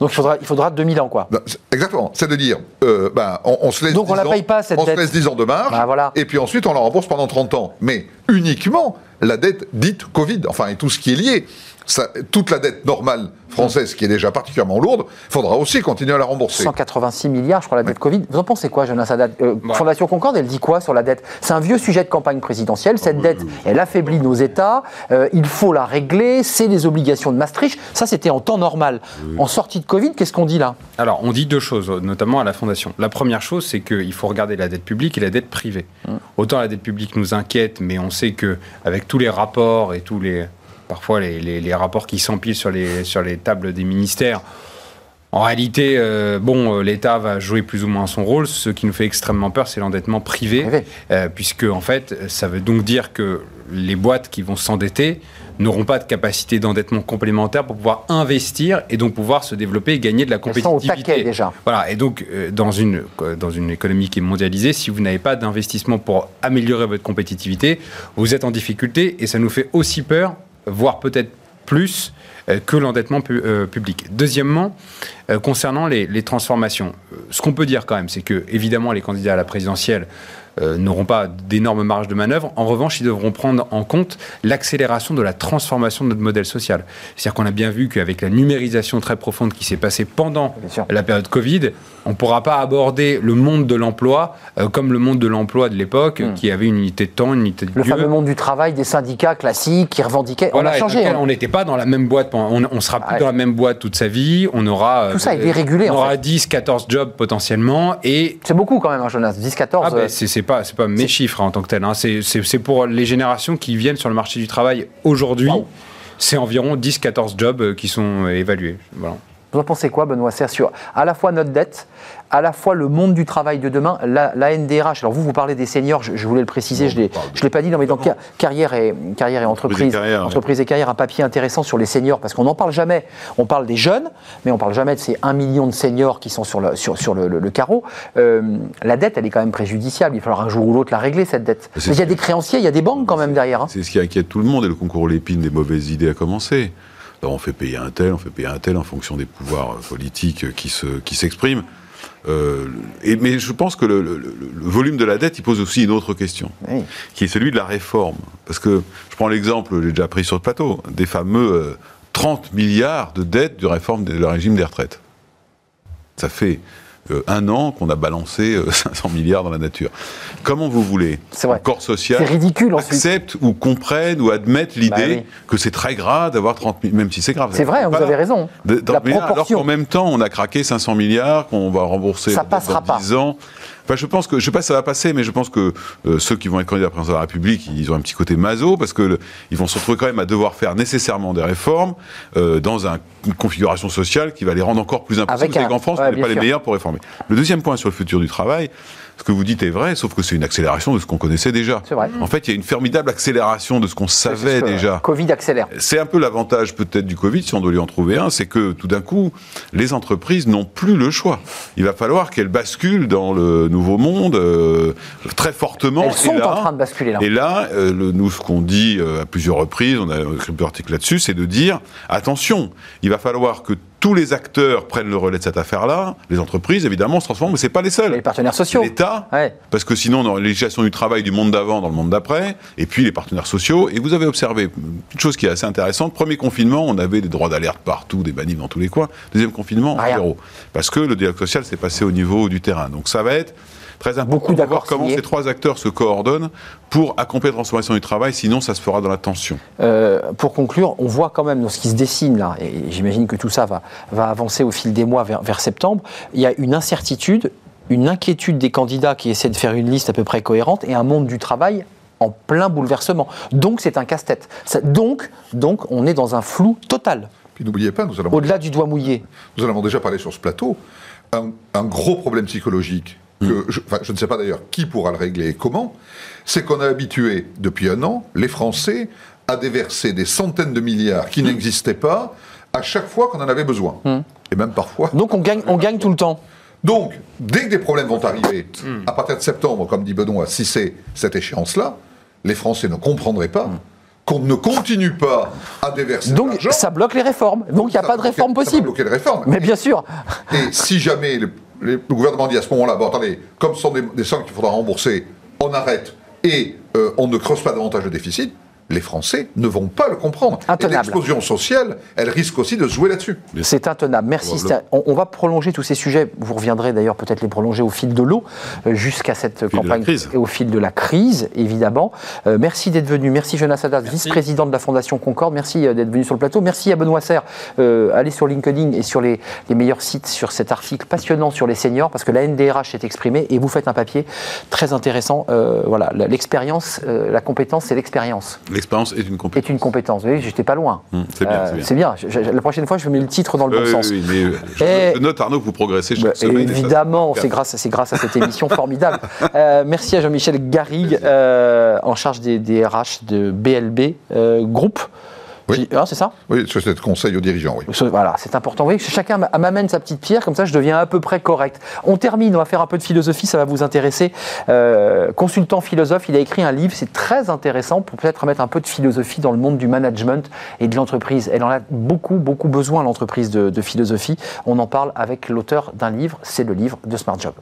Donc il faudra, il faudra 2000 ans, quoi. Exactement. C'est de dire, euh, ben, on, se laisse Donc on la paye pas, cette on se laisse 10 ans de marge, ben, voilà. et puis ensuite on la rembourse pendant 30 ans. Mais uniquement la dette dite Covid, enfin, et tout ce qui est lié toute la dette normale française, qui est déjà particulièrement lourde, il faudra aussi continuer à la rembourser. 186 milliards, je crois, la dette Covid. Vous en pensez quoi, Jonas Haddad euh, Fondation Concorde, elle dit quoi sur la dette C'est un vieux sujet de campagne présidentielle. Cette dette, elle affaiblit nos États. Euh, il faut la régler. C'est les obligations de Maastricht. Ça, c'était en temps normal. En sortie de Covid, qu'est-ce qu'on dit là Alors, on dit deux choses, notamment à la Fondation. La première chose, c'est qu'il faut regarder la dette publique et la dette privée. Hum. Autant la dette publique nous inquiète, mais on sait que avec tous les rapports et tous les parfois les, rapports qui s'empilent sur les, sur les tables des ministères. En réalité, euh, bon, euh, l'État va jouer plus ou moins son rôle. Ce qui nous fait extrêmement peur, c'est l'endettement privé, euh, puisque en fait, ça veut donc dire que les boîtes qui vont s'endetter n'auront pas de capacité d'endettement complémentaire pour pouvoir investir et donc pouvoir se développer et gagner de la compétitivité. déjà. Voilà. Et donc, dans une, dans une économie qui est mondialisée, si vous n'avez pas d'investissement pour améliorer votre compétitivité, vous êtes en difficulté et ça nous fait aussi peur voire peut-être plus euh, que l'endettement euh, public. Deuxièmement, euh, concernant les, transformations, ce qu'on peut dire quand même, c'est que évidemment les candidats à la présidentielle euh, n'auront pas d'énormes marges de manœuvre. En revanche, ils devront prendre en compte l'accélération de la transformation de notre modèle social. C'est-à-dire qu'on a bien vu qu'avec la numérisation très profonde qui s'est passée pendant la période Covid, on ne pourra pas aborder le monde de l'emploi euh, comme le monde de l'emploi de l'époque, hmm. qui avait une unité de temps, une unité de Le fameux monde du travail des syndicats classiques qui revendiquaient. on a changé. Hein. On n'était pas dans la même boîte, on, on sera plus dans la même boîte toute sa vie. On aura. Tout ça est dérégulé. On aura 10, 14 jobs potentiellement. et C'est beaucoup quand même, hein, Jonas. 10, 14. Ah ben, c'est pas, pas mes chiffres hein, en tant que tel. Hein. C'est pour les générations qui viennent sur le marché du travail aujourd'hui. C'est environ 10, 14 jobs euh, qui sont euh, évalués. Voilà. Vous en pensez quoi, Benoît Serre, sur à la fois notre dette, à la fois le monde du travail de demain, la, NDRH. Alors vous, vous parlez des seniors, je, voulais le préciser, je ne l'ai pas dit, non, mais dans carrière et, carrière et entreprise, entreprise et carrière, un papier intéressant sur les seniors, parce qu'on n'en parle jamais. On parle des jeunes, mais on parle jamais de ces 1 million de seniors qui sont sur le, sur, sur le, carreau. Euh, la dette, elle est quand même préjudiciable. Il va falloir un jour ou l'autre la régler, cette dette. Mais il y a des créanciers, il y a des banques quand même derrière. Hein. C'est ce qui inquiète tout le monde, et le concours Lépine des mauvaises idées a commencé on fait payer un tel, on fait payer un tel en fonction des pouvoirs politiques qui s'expriment. Euh, mais je pense que le, volume de la dette, il pose aussi une autre question, qui est celui de la réforme. Parce que je prends l'exemple, j'ai déjà pris sur le plateau, des fameux 30 euh, milliards de dettes du réforme de, régime des retraites. Ça fait euh, un an qu'on a balancé 500 milliards dans la nature. Comment vous voulez le corps social ridicule, accepte ou comprenne ou admette l'idée bah que c'est très grave d'avoir 30 milliards, même si c'est grave. C'est vrai, vous avez raison. alors qu'en même temps, on a craqué 500 milliards qu'on va rembourser ça passera dans 10 ans je pense que, je sais pas si ça va passer, mais je pense que euh, ceux qui vont être candidats à la présidence de la République, ils ont un petit côté maso, parce que ils vont se retrouver quand même à devoir faire nécessairement des réformes euh, dans une configuration sociale qui va les rendre encore plus impossibles. Avec qu'en France, on n'est pas les meilleurs pour réformer. Le deuxième point sur le futur du travail, ce que vous dites est vrai, sauf que c'est une accélération de ce qu'on connaissait déjà. C'est vrai. En fait, il y a une formidable accélération de ce qu'on savait déjà. Covid accélère. C'est un peu l'avantage peut-être du Covid, si on doit lui en trouver un, c'est que tout d'un coup, les entreprises n'ont plus le choix. Il va falloir qu'elles basculent dans le nouveau monde euh, très fortement. Elles sont en train de basculer là. Et là, euh, le, nous, ce qu'on dit euh, à plusieurs reprises, on a écrit un article là-dessus, c'est de dire attention, il va falloir que tous les acteurs prennent le relais de cette affaire-là. Les entreprises, évidemment, se transforment, mais ce n'est pas les seuls. les partenaires sociaux. L'État, parce que sinon, on aurait la législation du travail du monde d'avant dans le monde d'après, et puis les partenaires sociaux. Et vous avez observé une chose qui est assez intéressante. Premier confinement, on avait des droits d'alerte partout, des bannis dans tous les coins. Deuxième confinement, zéro. Parce que le dialogue social s'est passé au niveau du terrain. Donc ça va être très important Beaucoup de voir comment ces trois acteurs se coordonnent pour accomplir la transformation du travail, sinon ça se fera dans la tension. Euh, pour conclure, on voit quand même dans ce qui se dessine là, et j'imagine que tout ça va, va avancer au fil des mois vers, vers septembre, il y a une incertitude, une inquiétude des candidats qui essaient de faire une liste à peu près cohérente et un monde du travail en plein bouleversement. Donc c'est un casse-tête. Donc, donc on est dans un flou total. Puis n'oubliez pas, nous allons... Au-delà du doigt mouillé. Nous en avons déjà parlé sur ce plateau. Un, un gros problème psychologique je, ne sais pas d'ailleurs qui pourra le régler et comment, c'est qu'on a habitué depuis un an les Français à déverser des centaines de milliards qui n'existaient pas à chaque fois qu'on en avait besoin. Hmm. Et même parfois. Donc on gagne, on gagne tout le temps. Donc, dès que des problèmes vont arriver, à partir de septembre, comme dit Benoît, si c'est cette échéance-là, les Français ne comprendraient pas. Hmm. qu'on ne continue pas à déverser Donc ça bloque les réformes. Donc il n'y a pas de réforme possible. Ça bloquer les réformes. Mais bien sûr. Et si jamais le gouvernement dit à ce moment-là, bon attendez, comme ce sont des, sommes qu'il faudra rembourser, on arrête et euh, on ne creuse pas davantage le déficit, les Français ne vont pas le comprendre. l'explosion sociale, elle risque aussi de jouer là-dessus. C'est intenable. Merci. On, va prolonger tous ces sujets. Vous reviendrez d'ailleurs peut-être les prolonger au fil de l'eau euh, jusqu'à cette campagne et au fil de la crise, évidemment. Euh, merci d'être venu. Merci Jonas Haddad, vice-président de la Fondation Concorde. Merci euh, d'être venu sur le plateau. Merci à Benoît Serre. allez sur LinkedIn et sur les, meilleurs sites sur cet article passionnant sur les seniors parce que la NDRH est exprimée et vous faites un papier très intéressant. voilà, l'expérience, la compétence, c'est l'expérience. L'expérience est une compétence. Est une compétence. Oui, j'étais pas loin. Hum, c'est bien. Euh, c'est bien. la prochaine fois, je mets le titre dans le bon sens. Oui, mais euh, je, note, Arnaud, que vous progressez chaque bah, semaine. Évidemment, c'est grâce, à, grâce à cette émission formidable. Euh, merci à Jean-Michel Garrigue, en charge des, des, RH de BLB Groupe. Oui. Ah, c'est ça Oui, c'est le conseil aux dirigeants, oui. Voilà, c'est important. Oui, chacun m'amène sa petite pierre, comme ça je deviens à peu près correct. On termine, on va faire un peu de philosophie, ça va vous intéresser. Euh, consultant philosophe, il a écrit un livre, c'est très intéressant pour peut-être mettre un peu de philosophie dans le monde du management et de l'entreprise. Elle en a beaucoup, beaucoup besoin, l'entreprise de, de philosophie. On en parle avec l'auteur d'un livre, c'est le livre de Smart Job.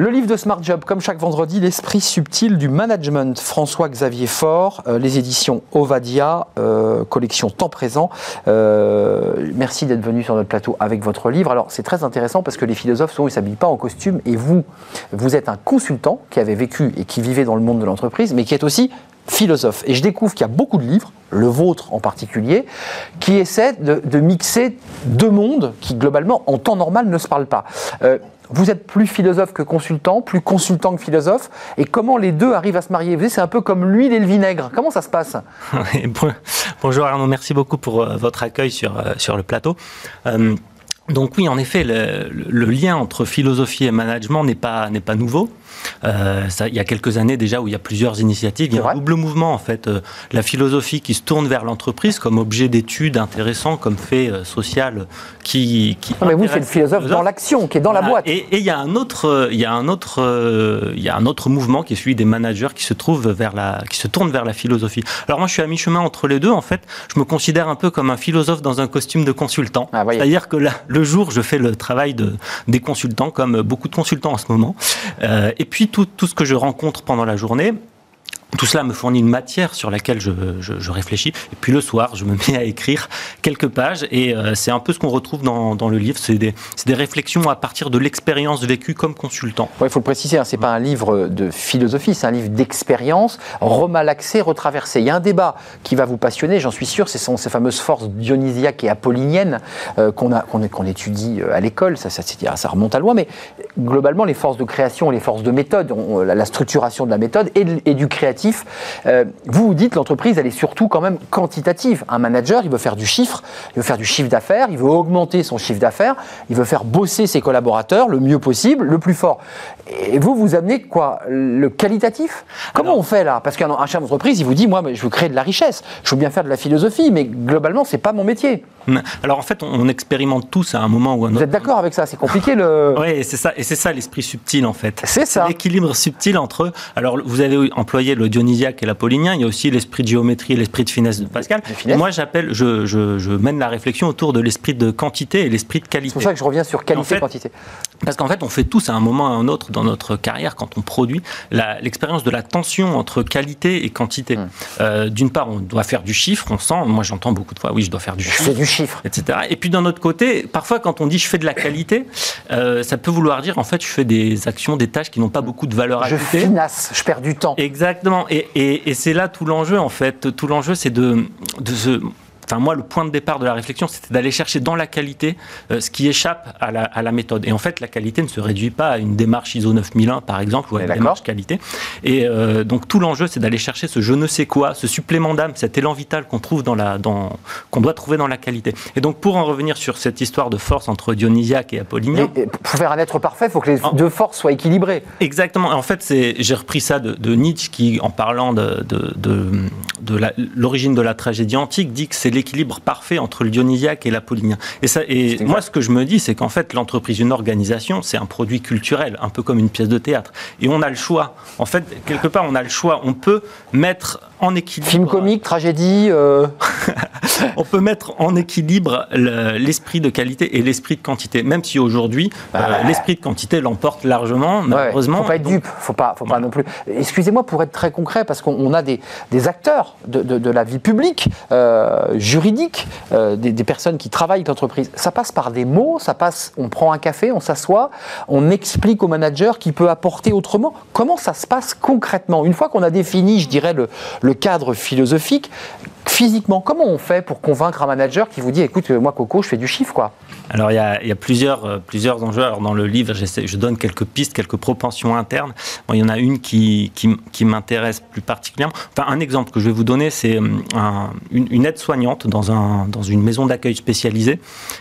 Le livre de Smart Job, comme chaque vendredi, l'esprit subtil du management. François-Xavier Faure, euh, les éditions Ovadia, euh, collection temps présent. Euh, merci d'être venu sur notre plateau avec votre livre. Alors c'est très intéressant parce que les philosophes, souvent, ils ne s'habillent pas en costume et vous, vous êtes un consultant qui avait vécu et qui vivait dans le monde de l'entreprise, mais qui est aussi philosophe. Et je découvre qu'il y a beaucoup de livres, le vôtre en particulier, qui essaient de, mixer deux mondes qui, globalement, en temps normal, ne se parlent pas. Vous êtes plus philosophe que consultant, plus consultant que philosophe. Et comment les deux arrivent à se marier? Vous c'est un peu comme l'huile et le vinaigre. Comment ça se passe? Bonjour Arnaud, merci beaucoup pour euh, votre accueil sur, euh, le plateau. Euh, donc oui, en effet, le, lien entre philosophie et management n'est pas nouveau. Euh, ça, il y a quelques années déjà où il y a plusieurs initiatives. Il y a un double mouvement en fait. Euh, la philosophie qui se tourne vers l'entreprise comme objet d'étude intéressant, comme fait euh, social qui. qui mais vous, c'est le philosophe dans l'action, qui est dans la boîte. Et, il y a un autre, il y a un autre, il y a un autre mouvement qui est celui des managers qui se trouve vers la, qui se tourne vers la philosophie. Alors moi, je suis à mi-chemin entre les deux. En fait, je me considère un peu comme un philosophe dans un costume de consultant. Ah, C'est-à-dire que là, le jour, je fais le travail de, des consultants, comme beaucoup de consultants en ce moment. Euh, et puis tout, ce que je rencontre pendant la journée, tout cela me fournit une matière sur laquelle je, réfléchis. Et puis le soir, je me mets à écrire quelques pages. Et euh, c'est un peu ce qu'on retrouve dans, le livre. C'est des, réflexions à partir de l'expérience vécue comme consultant. Il faut le préciser, hein, c'est pas un livre de philosophie, c'est un livre d'expérience, remalaxé, retraversé. Il y a un débat qui va vous passionner, j'en suis sûr, c'est ces fameuses forces dionysiaques et apolliniennes euh, qu'on étudie euh, à l'école. Ça, remonte à loin. Mais globalement, les forces de création, les forces de méthode, la, structuration de la méthode et du créatif euh, vous vous dites l'entreprise, elle est surtout quand même quantitative. Un manager, il veut faire du chiffre, il veut faire du chiffre d'affaires, il veut augmenter son chiffre d'affaires, il veut faire bosser ses collaborateurs le mieux possible, le plus fort. Et vous, vous amenez quoi? Le qualitatif? Comment on fait là? Parce qu'un chef d'entreprise, il vous dit, moi, je veux créer de la richesse, je veux bien faire de la philosophie, mais globalement, c'est pas mon métier. Alors en fait, on, expérimente tous à un moment ou un autre. Vous êtes d'accord avec ça? C'est compliqué le. Oui, c'est ça, et c'est ça l'esprit subtil en fait. C'est ça. L'équilibre subtil entre. Alors vous avez employé le dionysiaque et l'apollinien. Il y a aussi l'esprit de géométrie et l'esprit de finesse de Pascal. moi, j'appelle, je, je, mène la réflexion autour de l'esprit de quantité et l'esprit de qualité. C'est pour ça que je reviens sur qualité et quantité. Parce qu'en fait, on fait tous à un moment ou à un autre dans notre carrière, quand on produit, l'expérience de la tension entre qualité et quantité. Hum. Euh, d'une part, on doit faire du chiffre, on sent, moi j'entends beaucoup de fois, oui, je dois faire du chiffre. du chiffre. Etc. Et puis d'un autre côté, parfois quand on dit je fais de la qualité, euh, ça peut vouloir dire en fait je fais des actions, des tâches qui n'ont pas beaucoup de valeur ajoutée. Je finasse, je perds du temps. Exactement. Et, c'est là tout l'enjeu en fait. Tout l'enjeu c'est de se Enfin, moi, le point de départ de la réflexion, c'était d'aller chercher dans la qualité euh, ce qui échappe à la, à la, méthode. Et en fait, la qualité ne se réduit pas à une démarche ISO 9001, par exemple, ou à une démarche qualité. Et euh, donc, tout l'enjeu, c'est d'aller chercher ce je ne sais quoi, ce supplément d'âme, cet élan vital qu'on trouve dans la, dans, qu'on doit trouver dans la qualité. Et donc, pour en revenir sur cette histoire de force entre Dionysiaque et Apollinien. pour faire un être parfait, il faut que les deux forces soient équilibrées. Exactement. En fait, c'est, j'ai repris ça de, de, Nietzsche qui, en parlant de, de, de, de l'origine de la tragédie antique, dit que c'est l'équilibre parfait entre le dionysiaque et l'apollinien. Et, ça, et moi, ce que je me dis, c'est qu'en fait, l'entreprise, une organisation, c'est un produit culturel, un peu comme une pièce de théâtre. Et on a le choix. En fait, quelque part, on a le choix. On peut mettre en équilibre. Film comique, tragédie. Euh. on peut mettre en équilibre l'esprit de qualité et l'esprit de quantité, même si aujourd'hui bah, euh, l'esprit de quantité l'emporte largement, malheureusement. Faut pas être dupe, faut pas, faut pas non plus. Excusez-moi pour être très concret, parce qu'on a des, des, acteurs de, de, la vie publique, euh, juridique, des, des, personnes qui travaillent l'entreprise. Ça passe par des mots, ça passe. On prend un café, on s'assoit, on explique au manager qui peut apporter autrement. Comment ça se passe concrètement? Une fois qu'on a défini, je dirais le cadre philosophique, physiquement, comment on fait pour convaincre un manager qui vous dit écoute, moi Coco, je fais du chiffre quoi? Alors il y a, plusieurs, euh, plusieurs enjeux. Alors dans le livre, je donne quelques pistes, quelques propensions internes. il y en a une qui, m'intéresse plus particulièrement. Enfin, un exemple que je vais vous donner, c'est euh, une, aide-soignante dans, un, dans une maison d'accueil spécialisée.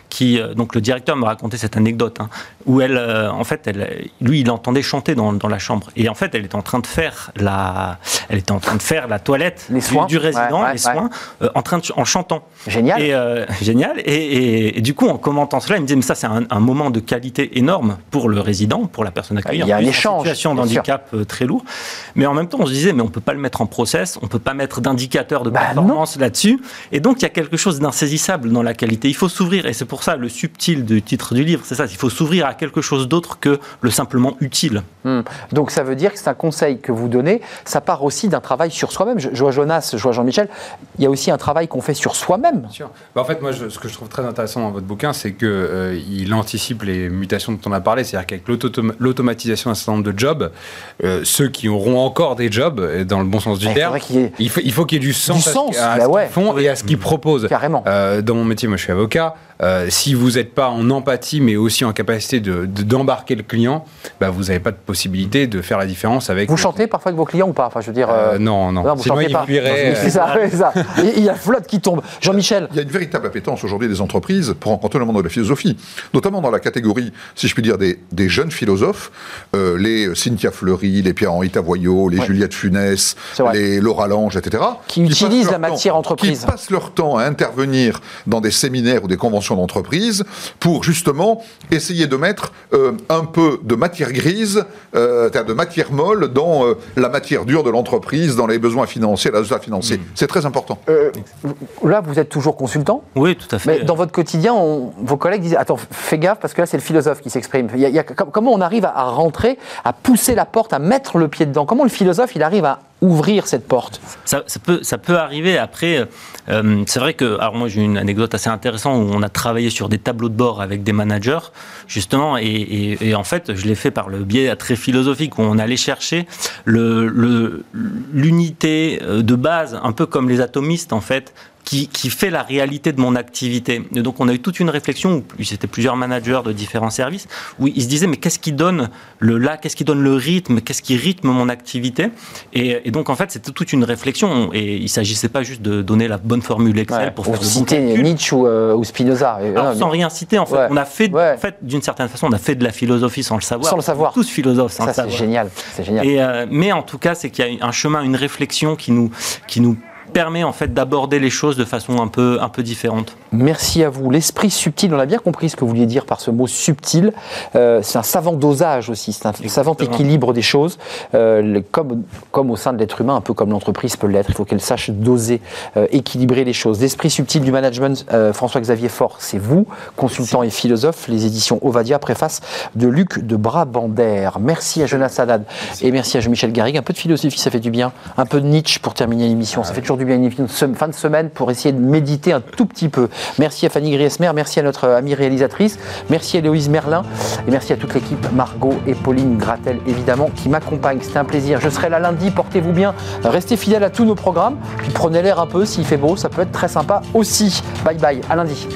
Qui, euh, donc le directeur me racontait cette anecdote hein, où elle, en fait, elle, lui, il entendait chanter dans, dans, la chambre et en fait, elle était en train de faire la, elle était en train de faire la toilette les soins. Du, résident, les soins en train de, en chantant. Génial. Et, génial. Et, du coup, en commentant cela, il me disait, mais ça, c'est un, moment de qualité énorme pour le résident, pour la personne accueillie. Il y a un échange. Situation d'handicap très lourd. Mais en même temps, on se disait, mais on peut pas le mettre en process, on peut pas mettre d'indicateur de bah performance là-dessus. Et donc, il y a quelque chose d'insaisissable dans la qualité. Il faut s'ouvrir, et c'est pour ça le subtil du titre du livre, c'est ça, il faut s'ouvrir à quelque chose d'autre que le simplement utile. Hmm. Donc, ça veut dire que c'est un conseil que vous donnez, ça part aussi d'un travail sur soi-même. Je, vois Jonas, je vois Jean-Michel, il y a aussi un travail qu'on fait sur soi-même. Bah, en fait, moi, ce que je trouve très intéressant dans votre bouquin, c'est qu'il euh, anticipe les mutations dont on a parlé, c'est-à-dire qu'avec l'automatisation d'un certain nombre de jobs, euh, ceux qui auront encore des jobs, dans le bon sens du terme, il, faut qu'il y ait du sens, à, ce qu'ils font et à ce qu'ils proposent. Carrément. Euh, dans mon métier, moi je suis avocat, euh, si vous n'êtes pas en empathie, mais aussi en capacité d'embarquer de, le client, bah, vous n'avez pas de possibilité de faire la différence avec. Vous chantez parfois avec vos clients ou pas? Enfin, je veux dire. Euh, non, non. vous Sinon, il pas. C'est ça, ça. Il y a flotte qui tombe. Jean-Michel. Il y a une véritable appétence aujourd'hui des entreprises pour rencontrer le monde de la philosophie, notamment dans la catégorie, si je puis dire, des, des jeunes philosophes, euh, les Cynthia Fleury, les Pierre-Henri Tavoyot, les Juliette Funès, les Laura Lange, etc. Qui, utilisent la matière entreprise. Qui passent leur temps à intervenir dans des séminaires ou des conventions d'entreprise pour justement essayer de mettre euh, un peu de matière grise, euh, de matière molle dans euh, la matière dure de l'entreprise, dans les besoins financiers, les résultats financiers. Mm. C'est très important. là, vous êtes toujours consultant? Oui, tout à fait. Mais dans votre quotidien, vos collègues disent Attends, fais gaffe parce que là, c'est le philosophe qui s'exprime. comment on arrive à rentrer, à pousser la porte, à mettre le pied dedans? Comment le philosophe, il arrive à ouvrir cette porte ça, peut, ça peut arriver. Après, euh, c'est vrai que, alors moi j'ai une anecdote assez intéressante où on a travaillé sur des tableaux de bord avec des managers, justement, et, en fait, je l'ai fait par le biais très philosophique où on allait chercher l'unité le, de base, un peu comme les atomistes en fait, qui, fait la réalité de mon activité. Et donc on a eu toute une réflexion, où c'était plusieurs managers de différents services, où ils se disaient mais qu'est-ce qui donne le là, qu'est-ce qui donne le rythme, qu'est-ce qui rythme mon activité? Et, donc en fait c'était toute une réflexion et il s'agissait pas juste de donner la bonne formule Excel pour faire citer Nietzsche euh, ou, Spinoza. Alors, sans rien citer en fait, on a fait, en fait d'une certaine façon on a fait de la philosophie sans le savoir. Sans le savoir. Tous philosophes sans Ça, le savoir. C'est génial, c'est génial. Et, euh, mais en tout cas c'est qu'il y a un chemin, une réflexion qui nous qui nous permet en fait d'aborder les choses de façon un peu, un peu différente. Merci à vous. L'esprit subtil, on a bien compris ce que vous vouliez dire par ce mot subtil. Euh, c'est un savant dosage aussi, c'est un savant équilibre des choses, euh, comme, comme au sein de l'être humain, un peu comme l'entreprise peut l'être. Il faut qu'elle sache doser, euh, équilibrer les choses. L'esprit subtil du management, François-Xavier Faure, c'est vous, consultant et philosophe, les éditions Ovadia, préface de Luc de Brabander. Merci à Jonas Haddad et merci à Jean-Michel Garrigue. Un peu de philosophie, ça fait du bien. Un peu de Nietzsche pour terminer l'émission, ça fait toujours du bien une fin de semaine pour essayer de méditer un tout petit peu. Merci à Fanny Griesmer, merci à notre amie réalisatrice, merci à Héloïse Merlin et merci à toute l'équipe, Margot et Pauline Gratel évidemment, qui m'accompagnent. C'était un plaisir. Je serai là lundi, portez-vous bien, restez fidèles à tous nos programmes, puis prenez l'air un peu s'il fait beau, ça peut être très sympa aussi. Bye bye, à lundi.